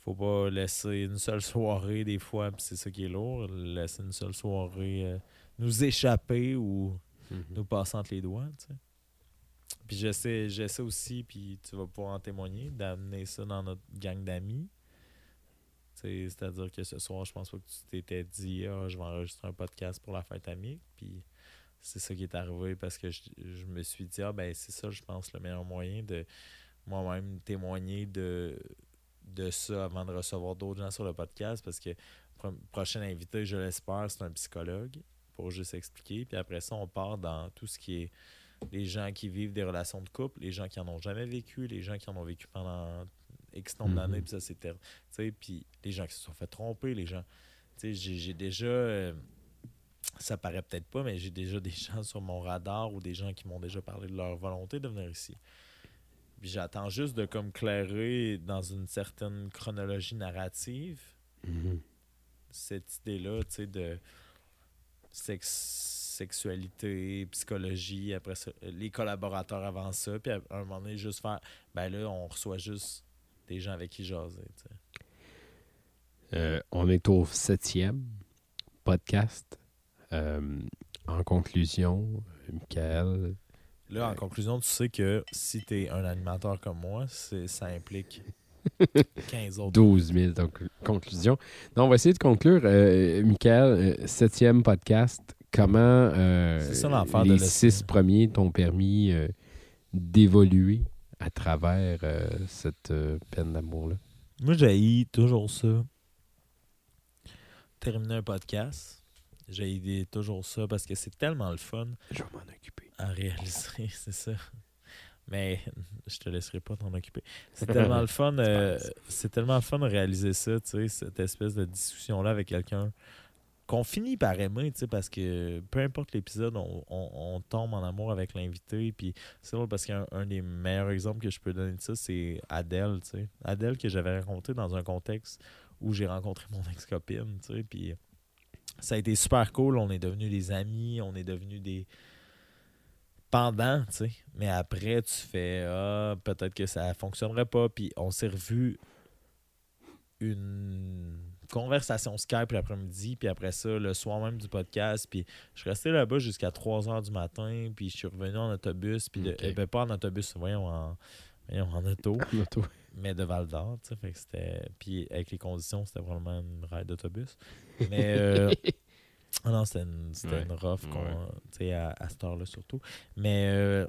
faut pas laisser une seule soirée des fois, puis c'est ça qui est lourd, laisser une seule soirée euh, nous échapper ou nous passer entre les doigts. Puis j'essaie, j'essaie aussi, puis tu vas pouvoir en témoigner, d'amener ça dans notre gang d'amis. C'est-à-dire que ce soir, je pense pas que tu t'étais dit Ah, je vais enregistrer un podcast pour la fête amie. Puis c'est ça qui est arrivé parce que je, je me suis dit Ah ben c'est ça, je pense, le meilleur moyen de moi-même témoigner de, de ça avant de recevoir d'autres gens sur le podcast parce que pro- prochain invité, je l'espère, c'est un psychologue pour juste expliquer. Puis après ça, on part dans tout ce qui est les gens qui vivent des relations de couple, les gens qui en ont jamais vécu, les gens qui en ont vécu pendant X nombre Mhm. d'années, puis ça c'était. Tu sais, puis les gens qui se sont fait tromper, les gens. Tu sais, j'ai j'ai déjà. euh, ça paraît peut-être pas, mais j'ai déjà des gens sur mon radar ou des gens qui m'ont déjà parlé de leur volonté de venir ici. Puis j'attends juste de comme clairer dans une certaine chronologie narrative Mhm. cette idée-là, tu sais, de sex- sexualité, psychologie, après ça, les collaborateurs avant ça, puis à un moment donné, juste faire, ben là, on reçoit juste des gens avec qui jaser, tu sais. Euh, on est au septième podcast. Euh, en conclusion, Michael, Là, en conclusion, tu sais que si tu es un animateur comme moi, c'est ça implique 15 autres. 12 000 donc, conclusion. Donc, on va essayer de conclure. Euh, Michael, euh, septième podcast. Comment euh, ça de les six premiers t'ont permis euh, d'évoluer à travers cette peine d'amour-là? Moi, j'ai toujours ça. Terminer un podcast. J'ai toujours ça parce que c'est tellement le fun Je vais m'en occuper. à réaliser, c'est ça. Mais je te laisserai pas t'en occuper. C'est tellement le fun, euh, c'est tellement le fun de réaliser ça, tu sais, cette espèce de discussion-là avec quelqu'un qu'on finit par aimer, tu sais, parce que peu importe l'épisode, on, on- on tombe en amour avec l'invité. Puis c'est drôle parce qu'un un des meilleurs exemples que je peux donner de ça, c'est Adèle, tu sais. Adèle que j'avais rencontré dans un contexte où j'ai rencontré mon ex-copine, tu sais. Puis ça a été super cool. On est devenus des amis, on est devenus des pendant, tu sais. Mais après, tu fais Ah, peut-être que ça fonctionnerait pas. Puis on s'est revu une conversation Skype l'après-midi, puis après ça, le soir même du podcast. Puis je suis resté là-bas jusqu'à 3 h du matin, puis je suis revenu en autobus, puis de- Ok. eh ben, pas en autobus, voyons, en, voyons, en auto. Mais de Val d'Or, tu sais. Fait que c'était. Puis avec les conditions, c'était vraiment une ride d'autobus. Mais. euh, ah non, c'était une, c'était Ouais. une rough qu'on- Ouais. à, à cette heure-là surtout. Mais. euh,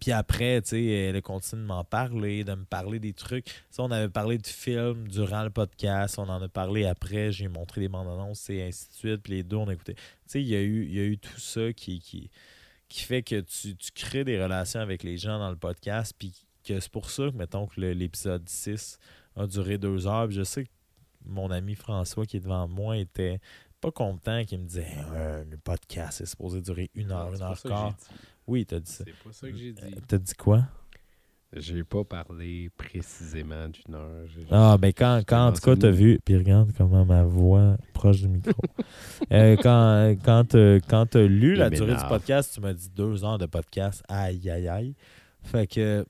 puis après, tu sais, elle a continué de m'en parler, de me parler des trucs. Sais, on avait parlé de films durant le podcast, on en a parlé après, j'ai montré des bandes annonces et ainsi de suite. Puis les deux, on a écouté. Tu sais, il y, a eu- y a eu tout ça qui, qui, qui fait que tu, tu crées des relations avec les gens dans le podcast. Puis que c'est pour ça que, mettons, que l'épisode 6 a duré deux heures. Puis je sais que mon ami François qui est devant moi était pas content, qui me disait Euh, le podcast c'est supposé durer une heure, Non, une heure quart. Oui, t'as dit ça. C'est pas ça que j'ai dit. Euh, T'as dit quoi? J'ai pas parlé précisément d'une heure. Ah, ben quand, quand en tout cas, t'as vu, puis regarde comment ma voix proche du micro. Euh, quand quand, t'as- quand t'as lu Il la durée du podcast, tu m'as dit deux heures de podcast. Aïe, aïe, aïe. Fait que,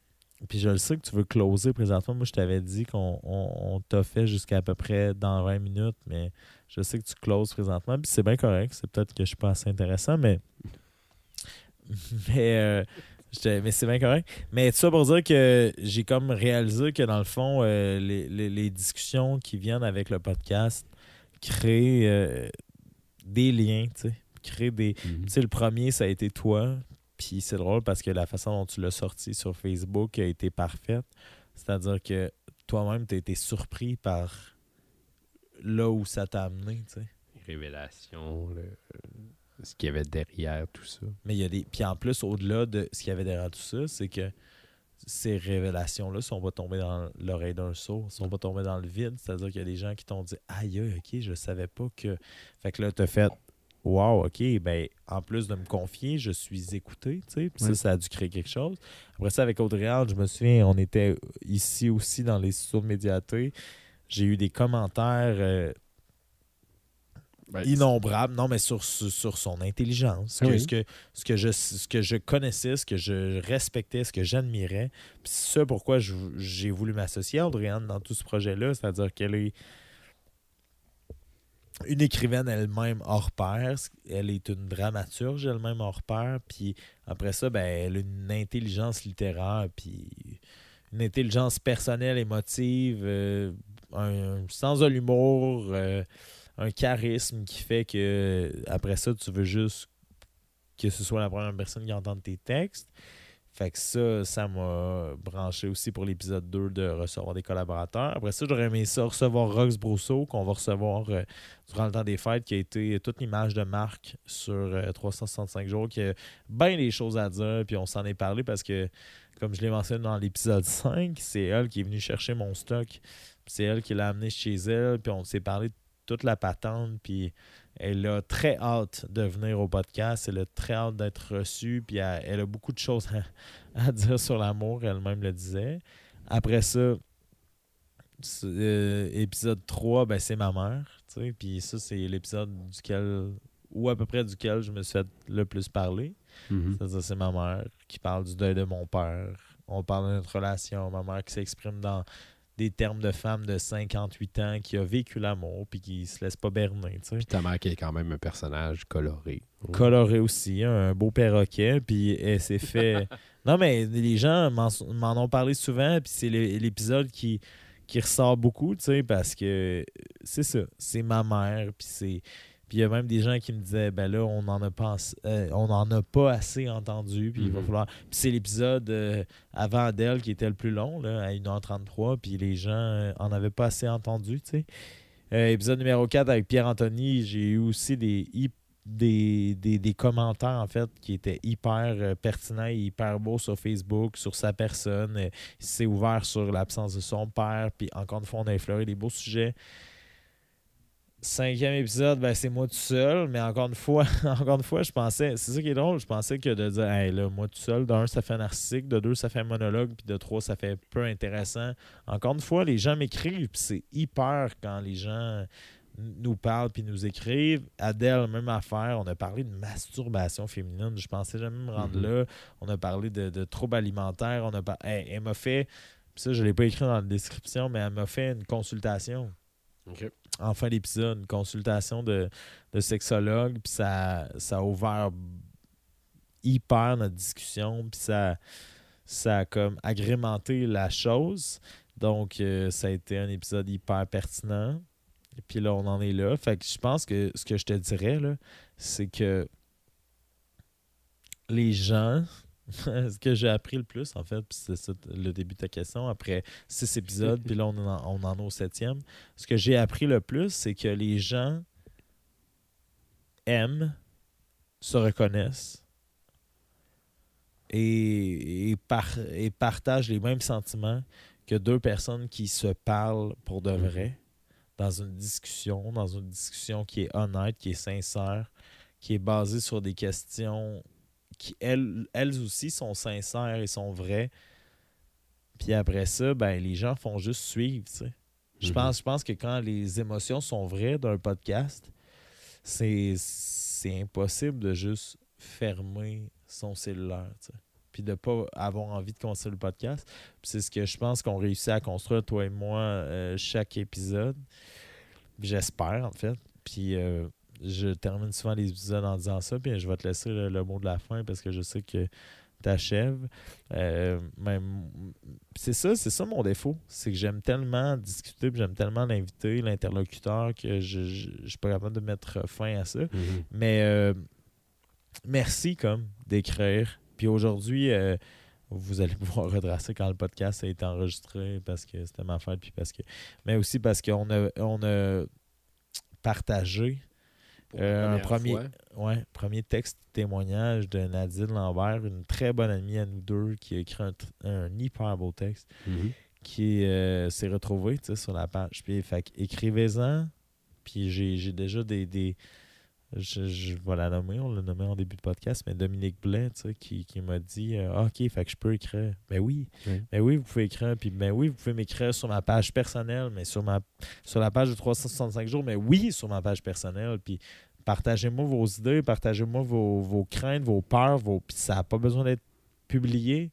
puis je le sais que tu veux closer présentement. Moi, je t'avais dit qu'on on, on t'a fait jusqu'à à peu près dans 20 minutes, mais je sais que tu closes présentement. Puis c'est bien correct. C'est peut-être que je suis pas assez intéressant, mais. Mais. euh, mais c'est bien correct. Mais tout ça pour dire que j'ai comme réalisé que dans le fond, euh, les, les- les discussions qui viennent avec le podcast créent euh, des liens, tu sais. Créent des. Mhm. Tu sais, le premier, ça a été toi. Puis c'est drôle parce que la façon dont tu l'as sorti sur Facebook a été parfaite. C'est-à-dire que toi-même, tu as été surpris par là où ça t'a amené, tu sais. Révélation, le- ce qu'il y avait derrière tout ça. Mais il y a des. Puis en plus, au-delà de ce qu'il y avait derrière tout ça, c'est que ces révélations-là sont pas tombées dans l'oreille d'un sourd, sont pas tombées dans le vide. C'est-à-dire qu'il y a des gens qui t'ont dit Aïe, ok, je savais pas que. Fait que là, t'as fait Wow, ok, ben en plus de me confier, je suis écouté, tu sais. Puis Ouais. ça, ça a dû créer quelque chose. Après ça, avec Audrey Hall, je me souviens, on était ici aussi dans les studios de médiaté. J'ai eu des commentaires. euh, Ben, innombrable. Non, mais sur, sur, sur son intelligence. Ah que ce, que, ce, que je, ce que je connaissais, ce que je respectais, ce que j'admirais. Puis c'est ça pourquoi j'ai voulu m'associer à Audrey-Anne dans tout ce projet-là. C'est-à-dire qu'elle est une écrivaine elle-même hors pair. Elle est une dramaturge elle-même hors pair. Puis après ça, ben, elle a une intelligence littéraire. Puis une intelligence personnelle, émotive, euh, un sens de l'humour, euh, un charisme qui fait que après ça, tu veux juste que ce soit la première personne qui entende tes textes. Fait que ça, ça m'a branché aussi pour l'épisode 2 de recevoir des collaborateurs. Après ça, j'aurais aimé ça recevoir Rox Brousseau, qu'on va recevoir euh, durant le temps des fêtes, qui a été toute l'image de marque sur euh, 365 jours, qui a bien des choses à dire, puis on s'en est parlé parce que, comme je l'ai mentionné dans l'épisode 5, c'est elle qui est venue chercher mon stock. C'est elle qui l'a amené chez elle, puis on s'est parlé de toute la patente, puis elle a très hâte de venir au podcast, elle a très hâte d'être reçue, puis elle, elle a beaucoup de choses à, à dire sur l'amour, elle-même le disait. Après ça, c'est, euh, épisode 3, ben, c'est ma mère, tu sais, puis ça, c'est l'épisode duquel, ou à peu près duquel je me suis fait le plus parler. Mhm. C'est-à-dire, c'est ma mère qui parle du deuil de mon père. On parle de notre relation. Ma mère qui s'exprime dans des termes de femme de 58 ans qui a vécu l'amour puis qui se laisse pas berner. tu sais. Puis ta mère qui est quand même un personnage coloré. Coloré aussi, un beau perroquet. Puis elle s'est fait. non, mais les gens m'en ont parlé souvent. Puis c'est l'é- l'épisode qui, qui ressort beaucoup, tu sais, parce que c'est ça. C'est ma mère. Puis c'est. Puis il y a même des gens qui me disaient, ben là, on n'en a pas, euh, on en a pas assez entendu. Puis il va Mhm. falloir. Puis c'est l'épisode euh, avant d'elle qui était le plus long, là, à 1h33. Puis les gens euh, en avaient pas assez entendu, tu sais. Euh, épisode numéro 4 avec Pierre-Anthony, j'ai eu aussi des, des, des, des commentaires, en fait, qui étaient hyper pertinents et hyper beaux sur Facebook, sur sa personne. Il s'est ouvert sur l'absence de son père. Puis encore une fois, on a effleuré des beaux sujets. Cinquième épisode, ben, c'est moi tout seul, mais encore une fois, encore une fois, je pensais, c'est ça qui est drôle, je pensais que de dire, hey, là, moi tout seul, d'un, ça fait narcissique, de deux, ça fait monologue, puis de trois, ça fait peu intéressant. Encore une fois, les gens m'écrivent, puis c'est hyper quand les gens nous parlent puis nous écrivent. Adèle, même affaire, on a parlé de masturbation féminine, je pensais jamais me rendre Mhm. là. On a parlé de, de troubles alimentaires, on a par- hey, elle m'a fait, ça, je l'ai pas écrit dans la description, mais elle m'a fait une consultation OK. en fin d'épisode, une consultation de, de sexologue, puis ça, ça a ouvert hyper notre discussion, puis ça, ça a comme agrémenté la chose. Donc, euh, ça a été un épisode hyper pertinent. Et puis là, on en est là. Fait que je pense que ce que je te dirais, c'est que les gens, ce que j'ai appris le plus, en fait, c'est ça le début de ta question, après six épisodes, puis là, on en, on en est au septième. Ce que j'ai appris le plus, c'est que les gens aiment, se reconnaissent et, et, et partagent les mêmes sentiments que deux personnes qui se parlent pour de vrai dans une discussion, dans une discussion qui est honnête, qui est sincère, qui est basée sur des questions qui, elles, elles aussi, sont sincères et sont vraies. Puis après ça, ben, les gens font juste suivre, tu sais. Je Mhm. pense, je pense que quand les émotions sont vraies d'un podcast, c'est impossible de juste fermer son cellulaire, tu sais. Puis de pas avoir envie de construire le podcast. C'est ce que je pense qu'on réussit à construire, toi et moi, euh, chaque épisode. J'espère, en fait. Puis euh, je termine souvent les épisodes en disant ça. Puis je vais te laisser le, le mot de la fin parce que je sais que t'achèves. Euh, même- c'est ça, c'est ça mon défaut. C'est que j'aime tellement discuter, puis j'aime tellement l'invité, l'interlocuteur, que je, je suis pas capable de mettre fin à ça. Mhm. Mais euh, merci comme d'écrire. Puis aujourd'hui, euh, vous allez pouvoir retracer quand le podcast a été enregistré parce que c'était ma fête, puis parce que. Mais aussi parce qu'on a, on a partagé Pour Euh, un premier- fois. ouais, premier texte témoignage de Nadine Lambert, une très bonne amie à nous deux, qui a écrit un, un hyper beau texte Mhm. qui euh, s'est retrouvé sur la page. Puis, fait écrivez-en. Puis j'ai j'ai déjà des. des je, je vais la nommer, on l'a nommé en début de podcast, mais Dominique Blais, tu sais, qui, qui m'a dit euh, Ah, Ok, fait que je peux écrire. Ben oui. Oui. Ben oui, vous pouvez écrire. Puis ben oui, vous pouvez m'écrire sur ma page personnelle, mais sur ma sur la page de 365 jours, mais oui, sur ma page personnelle. Puis partagez-moi vos idées, partagez-moi vos, vos craintes, vos peurs, vos. Puis ça n'a pas besoin d'être publié.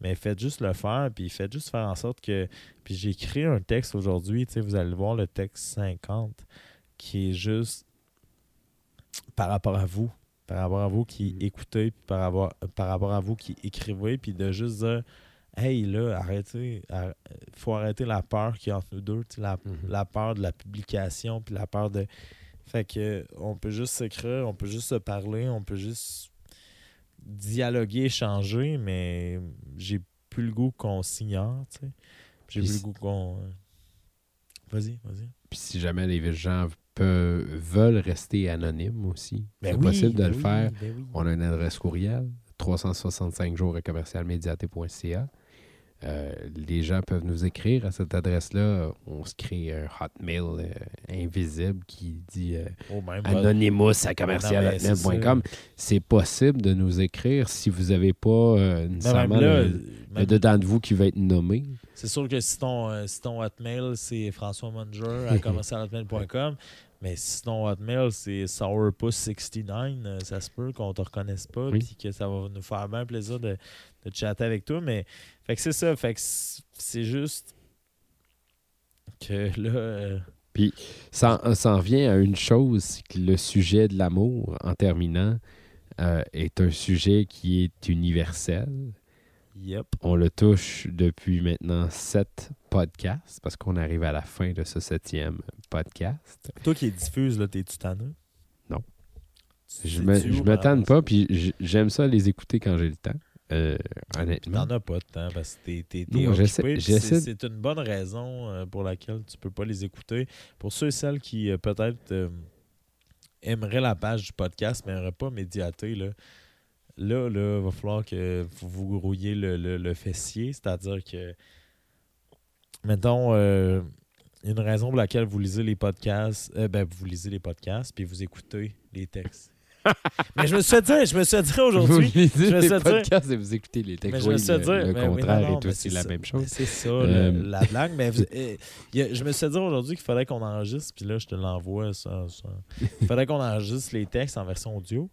Mais faites juste le faire, puis faites juste faire en sorte que. Puis j'ai écrit un texte aujourd'hui, tu sais, vous allez voir le texte 50, qui est juste par rapport à vous. Par rapport à vous qui Mhm. écoutez, puis par rapport, par rapport à vous qui écrivez, puis de juste dire Hey, là, arrêtez, il faut arrêter la peur qu'il y a entre nous deux, la, Mhm. la peur de la publication, puis la peur de. Fait que on peut juste s'écrire, on peut juste se parler, on peut juste dialoguer, échanger, mais j'ai plus le goût qu'on s'ignore, tu sais. J'ai plus le goût qu'on. euh, Vas-y, vas-y. Puis si jamais les gens peuvent, veulent rester anonymes aussi, Ben c'est oui, possible de ben le oui, faire. ben oui. On a une adresse courriel, 365 jours à commercialmédiaté.ca. Euh, les gens peuvent nous écrire à cette adresse-là. On se crée un hotmail euh, invisible qui dit euh, Oh, anonymous à commercial.com. C'est possible de nous écrire si vous n'avez pas euh, nécessairement là, le, dedans de vous qui va être nommé. C'est sûr que si ton, euh, si ton hotmail, c'est François Munger à commercialhotmail.com, mais si ton hotmail, c'est sourpuss69, euh, ça se peut qu'on te reconnaisse pas, Oui. puis que ça va nous faire bien plaisir de, de chatter avec toi. Mais fait que c'est ça, fait que c'est juste que là. euh, Ça, en- ça en vient à une chose, c'est que le sujet de l'amour, en terminant, euh, est un sujet qui est universel. Yep. On le touche depuis maintenant sept podcasts, parce qu'on arrive à la fin de ce septième podcast. Toi qui es diffuse, là, t'es-tu tanné? Non. Tu Je me, je tanne pas, puis j'aime ça les écouter quand j'ai le temps. Euh, honnêtement. T'en as pas de temps parce que t'es, t'es, t'es occupé, C'est, une bonne raison euh, pour laquelle tu peux pas les écouter. Pour ceux et celles qui euh, peut-être euh, aimeraient la page du podcast mais n'auraient pas médiaté, là, là, là, va falloir que vous vous grouillez le, le- le fessier. C'est-à-dire que, mettons, euh, une raison pour laquelle vous lisez les podcasts, euh, ben, vous lisez les podcasts puis vous écoutez les textes. mais je me suis dire, je me suis dire aujourd'hui. Vous lisez je me les suis dit- podcasts et vous écoutez les Mais textes. je me suis fait le, dire, le mais oui, contraire non, non, est mais aussi c'est la ça. même Mais chose. C'est ça, Euh, le- la blague. Mais vous- euh, a- je me suis dire aujourd'hui qu'il fallait qu'on enregistre, puis là, je te l'envoie. Ça, ça. Il fallait qu'on enregistre les textes en version audio.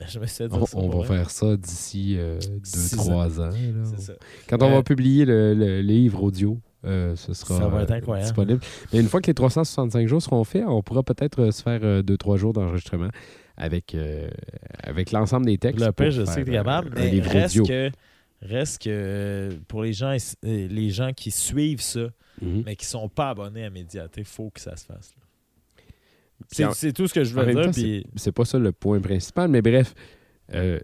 Je me suis On, ça. on pour va faire ça d'ici Six 2-3 ans. là. C'est ça. Quand on Euh, va publier le, le livre audio, euh, ce sera Ça va être euh, incroyable. disponible. Mais une fois que les 365 jours seront faits, on pourra peut-être euh, se faire 2-3 jours d'enregistrement avec, euh, avec l'ensemble des textes. Le pire, pour je sais que tu es capable, euh, un mais livre reste que, Reste que euh, pour les gens, euh, les gens qui suivent ça, Mhm. mais qui sont pas abonnés à Médiaté, il faut que ça se fasse. là. C'est tout ce que je veux dire. puis- c'est pas ça le point principal, mais bref, euh,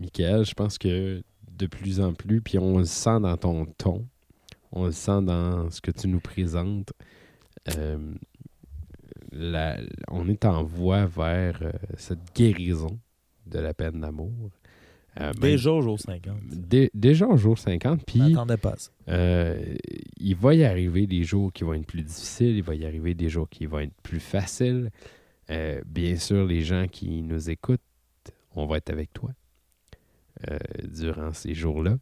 Michael, je pense que de plus en plus, puis on le sent dans ton ton, on le sent dans ce que tu nous présentes, euh, la- on est en voie vers euh, cette guérison de la peine d'amour. Euh, même- Déjà au jour 50. Dé- déjà au jour 50, Je puis pas ça. euh, il va y arriver des jours qui vont être plus difficiles, il va y arriver des jours qui vont être plus faciles. Euh, bien sûr, les gens qui nous écoutent, on va être avec toi durant ces jours-là.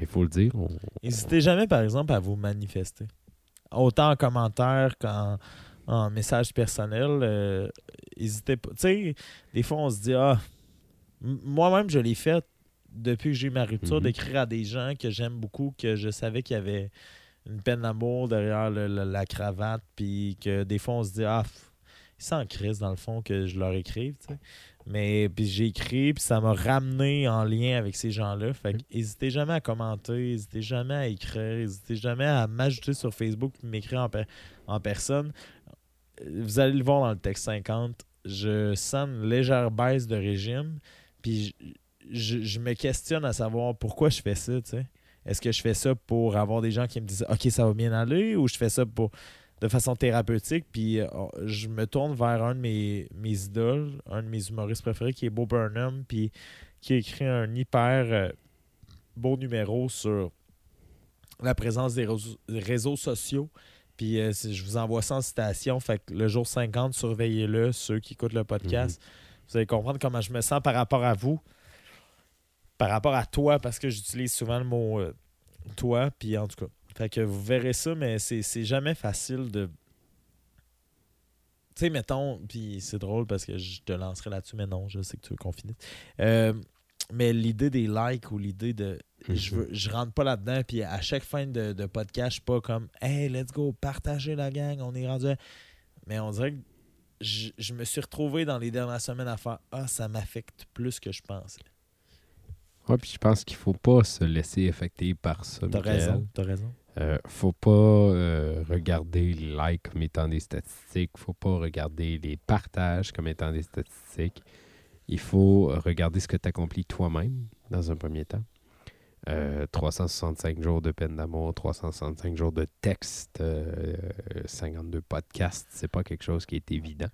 Il faut le dire. on- N'hésitez jamais, par exemple, à vous manifester. Autant en commentaire qu'en en message personnel. N'hésitez pas. Tu sais, des fois, on se dit, ah, moi-même, je l'ai fait depuis que j'ai eu ma rupture, Mhm. d'écrire à des gens que j'aime beaucoup, que je savais qu'il y avait une peine d'amour derrière le- le- la cravate, puis que des fois, on se dit, ah, ils s'en crise dans le fond que je leur écrive, tu sais. Mais puis j'ai écrit, puis ça m'a ramené en lien avec ces gens-là. Fait que n'hésitez jamais à commenter, n'hésitez jamais à écrire, n'hésitez jamais à m'ajouter sur Facebook puis m'écrire en, per- en personne. Vous allez le voir dans le texte 50. Je sens une légère baisse de régime, puis je, je- je me questionne à savoir pourquoi je fais ça, tu sais. Est-ce que je fais ça pour avoir des gens qui me disent OK, ça va bien aller ou je fais ça pour de façon thérapeutique puis euh, je me tourne vers un de mes, mes idoles, un de mes humoristes préférés qui est Bo Burnham puis qui a écrit un hyper euh, beau numéro sur la présence des réseaux, réseaux sociaux. Puis euh, je vous envoie ça en citation. Fait que le jour 50, surveillez-le, ceux qui écoutent le podcast. Vous allez comprendre comment je me sens par rapport à vous, par rapport à toi, parce que j'utilise souvent le mot euh, toi. Puis en tout cas, fait que vous verrez ça, mais c'est jamais facile de. Tu sais, mettons, puis c'est drôle parce que je te lancerai là-dessus, mais non, je sais que tu veux qu'on finisse. Euh, mais l'idée des likes ou l'idée de. Je, veux, je rentre pas là-dedans, puis à chaque fin de, de podcast, je suis pas comme Hey, let's go, partagez la gang, on est rendu. à- Mais on dirait que je, je me suis retrouvé dans les dernières semaines à faire Ah, ça m'affecte plus que je pense. Ouais, puis je pense qu'il faut pas se laisser affecter par ça. T'as raison, t'as raison. Euh, faut pas euh, regarder les likes comme étant des statistiques. Faut pas regarder les partages comme étant des statistiques. Il faut regarder ce que tu accomplis toi-même dans un premier temps. Euh, 365 jours de peine d'amour, 365 jours de texte, euh, 52 podcasts, c'est pas quelque chose qui est évident.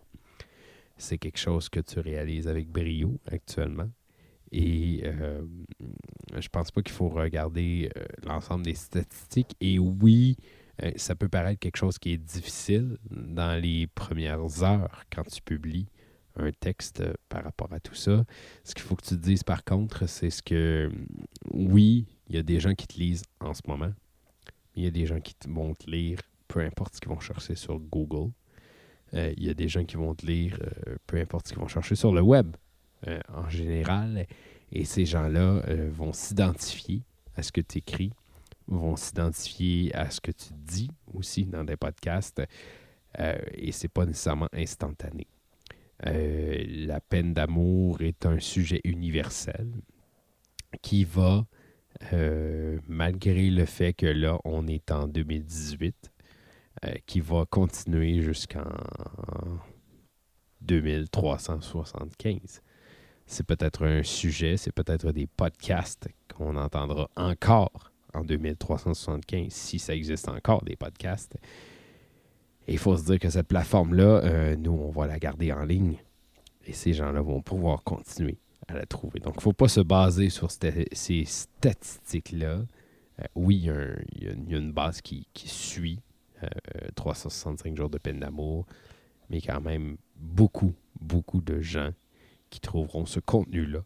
C'est quelque chose que tu réalises avec brio actuellement. Et euh, je pense pas qu'il faut regarder euh, l'ensemble des statistiques. Et oui, euh, ça peut paraître quelque chose qui est difficile dans les premières heures quand tu publies un texte euh, par rapport à tout ça. Ce qu'il faut que tu te dises par contre, c'est ce que oui, il y a des gens qui te lisent en ce moment. Il y a des gens qui vont te lire, peu importe ce qu'ils vont chercher sur Google. Euh, il y a des gens qui vont te lire, euh, peu importe ce qu'ils vont chercher sur le web en général. Et ces gens-là vont s'identifier à ce que tu écris, vont s'identifier à ce que tu dis aussi dans des podcasts. et c'est pas nécessairement instantané. Euh, la peine d'amour est un sujet universel qui va, euh, malgré le fait que là, on est en 2018, euh, qui va continuer jusqu'en 2375 c'est peut-être un sujet, c'est peut-être des podcasts qu'on entendra encore en 2375, si ça existe encore des podcasts. Et il faut se dire que cette plateforme-là, euh, nous, on va la garder en ligne. Et ces gens-là vont pouvoir continuer à la trouver. Donc, il ne faut pas se baser sur ces statistiques-là. Euh, oui, il y, a une- base qui, suit euh, 365 jours de peine d'amour, mais quand même beaucoup, beaucoup de gens qui trouveront ce contenu-là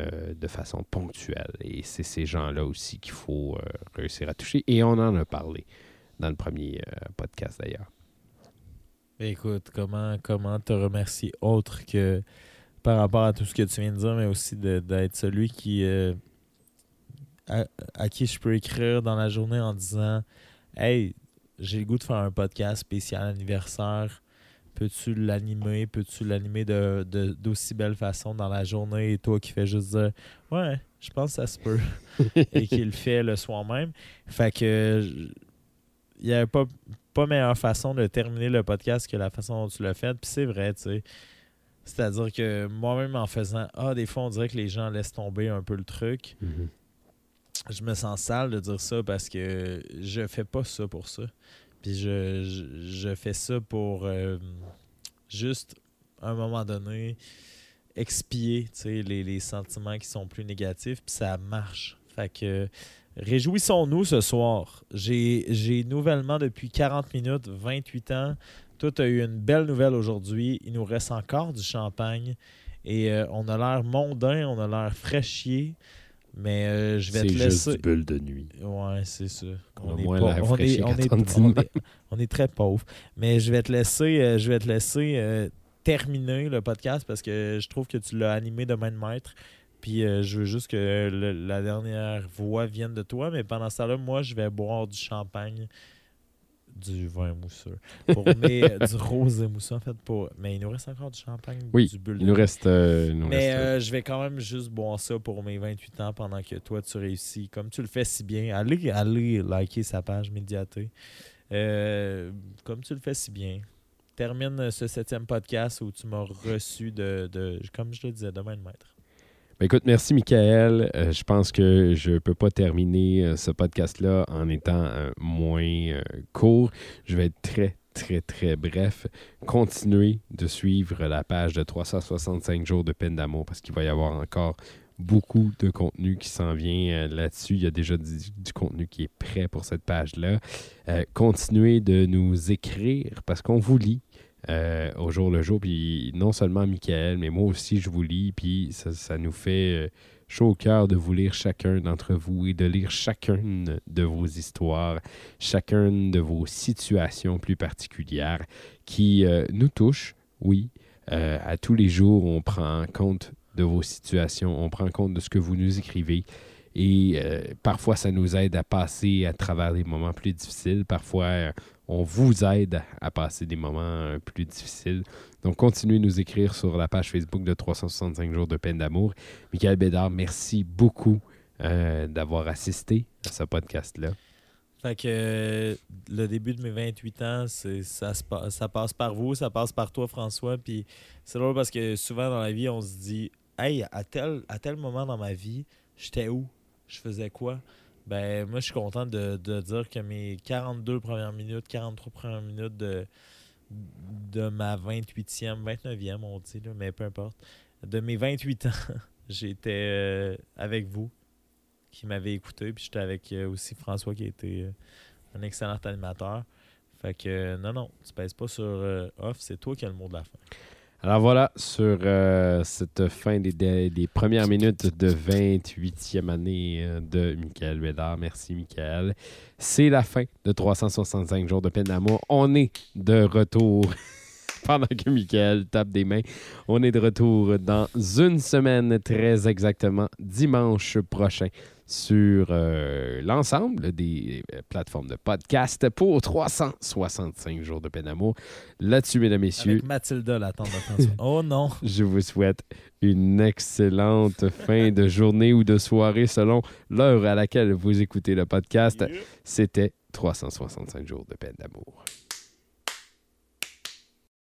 euh, de façon ponctuelle. Et c'est ces gens-là aussi qu'il faut euh, réussir à toucher. Et on en a parlé dans le premier euh, podcast d'ailleurs. Écoute, comment, comment te remercier autre que par rapport à tout ce que tu viens de dire, mais aussi d'être celui qui euh, à, qui je peux écrire dans la journée en disant Hey, j'ai le goût de faire un podcast spécial anniversaire. Peux-tu l'animer, peux-tu l'animer de, de- d'aussi belle façon dans la journée et toi qui fais juste dire Ouais, je pense que ça se peut et qui le fait le soir même. Fait que il n'y avait pas, pas meilleure façon de terminer le podcast que la façon dont tu l'as fait. Puis c'est vrai, tu sais. C'est-à-dire que moi-même en faisant Ah, des fois on dirait que les gens laissent tomber un peu le truc. Mhm. Je me sens sale de dire ça parce que je fais pas ça pour ça. Puis je, je, je fais ça pour euh, juste, à un moment donné, expier tu sais, les, les sentiments qui sont plus négatifs. Puis ça marche. Fait que réjouissons-nous ce soir. J'ai nouvellement depuis 40 minutes, 28 ans. Toi, tu as eu une belle nouvelle aujourd'hui. Il nous reste encore du champagne. Et euh, on a l'air mondain, on a l'air fraîchier. Mais euh, je vais C'est te juste laisser. du bulle de nuit. Ouais, c'est ça. On a est on on, on très pauvre. Mais je vais te laisser, euh, je vais te laisser terminer le podcast parce que je trouve que tu l'as animé de main de maître. Puis euh, je veux juste que le- la dernière voix vienne de toi. Mais pendant ce temps-là, moi, je vais boire du champagne, du vin mousseux. Pour mes, euh, du rosé mousseux, en fait. Pour, mais il nous reste encore du champagne, Oui, du bulle Il nous reste. euh, il nous mais reste, euh, je vais quand même juste boire ça pour mes 28 ans pendant que toi, tu réussis. Comme tu le fais si bien. Allez, allez liker sa page Médiaté. Euh, comme tu le fais si bien. Termine ce septième podcast où tu m'as reçu de, de, comme je le disais, de main de maître. Ben écoute, merci Michael. Euh, je pense que je ne peux pas terminer euh, ce podcast-là en étant euh, moins court. Je vais être très, très, très bref. Continuez de suivre la page de 365 jours de peine d'amour parce qu'il va y avoir encore beaucoup de contenu qui s'en vient là-dessus. Il y a déjà du, contenu qui est prêt pour cette page-là. Continuez de nous écrire parce qu'on vous lit euh, au jour le jour. Puis non seulement Michael, mais moi aussi, je vous lis. Puis ça, nous fait euh, chaud au cœur de vous lire chacun d'entre vous et de lire chacune de vos histoires, chacune de vos situations plus particulières qui euh, nous touchent, oui. À tous les jours, on prend compte de vos situations, on prend compte de ce que vous nous écrivez. Et parfois, ça nous aide à passer à travers des moments plus difficiles. Parfois, on vous aide à passer des moments euh, plus difficiles. Donc, continuez de nous écrire sur la page Facebook de 365 jours de peine d'amour. Michael Bédard, merci beaucoup euh, d'avoir assisté à ce podcast-là. Fait que euh, le début de mes 28 ans, ça, se pa- ça passe par vous, ça passe par toi, François. Puis c'est drôle parce que souvent dans la vie, on se dit Hey, à tel moment dans ma vie, j'étais où? Je faisais quoi Ben, moi, je suis content de, de dire que mes 42 premières minutes, 43 premières minutes de, de ma 28e, 29e, on dit, là, mais peu importe, de mes 28 ans, j'étais euh, avec vous qui m'avait écouté. Puis j'étais avec euh, aussi François qui était euh, un excellent animateur. Fait que euh, non, non, tu pèses pas sur off, c'est toi qui as le mot de la fin. Alors voilà, sur euh, cette fin des, des- premières minutes de 28e année euh, de Michael Bédard. Merci, Michael. C'est la fin de 365 jours de peine d'amour. On est de retour. Pendant que Michael tape des mains, on est de retour dans une semaine, très exactement, dimanche prochain, sur euh, l'ensemble des euh, plateformes de podcast pour 365 jours de peine d'amour. Là-dessus, mesdames, messieurs, Avec Mathilda, la tante de François. oh non! je vous souhaite une excellente fin de journée ou de soirée selon l'heure à laquelle vous écoutez le podcast. C'était 365 jours de peine d'amour.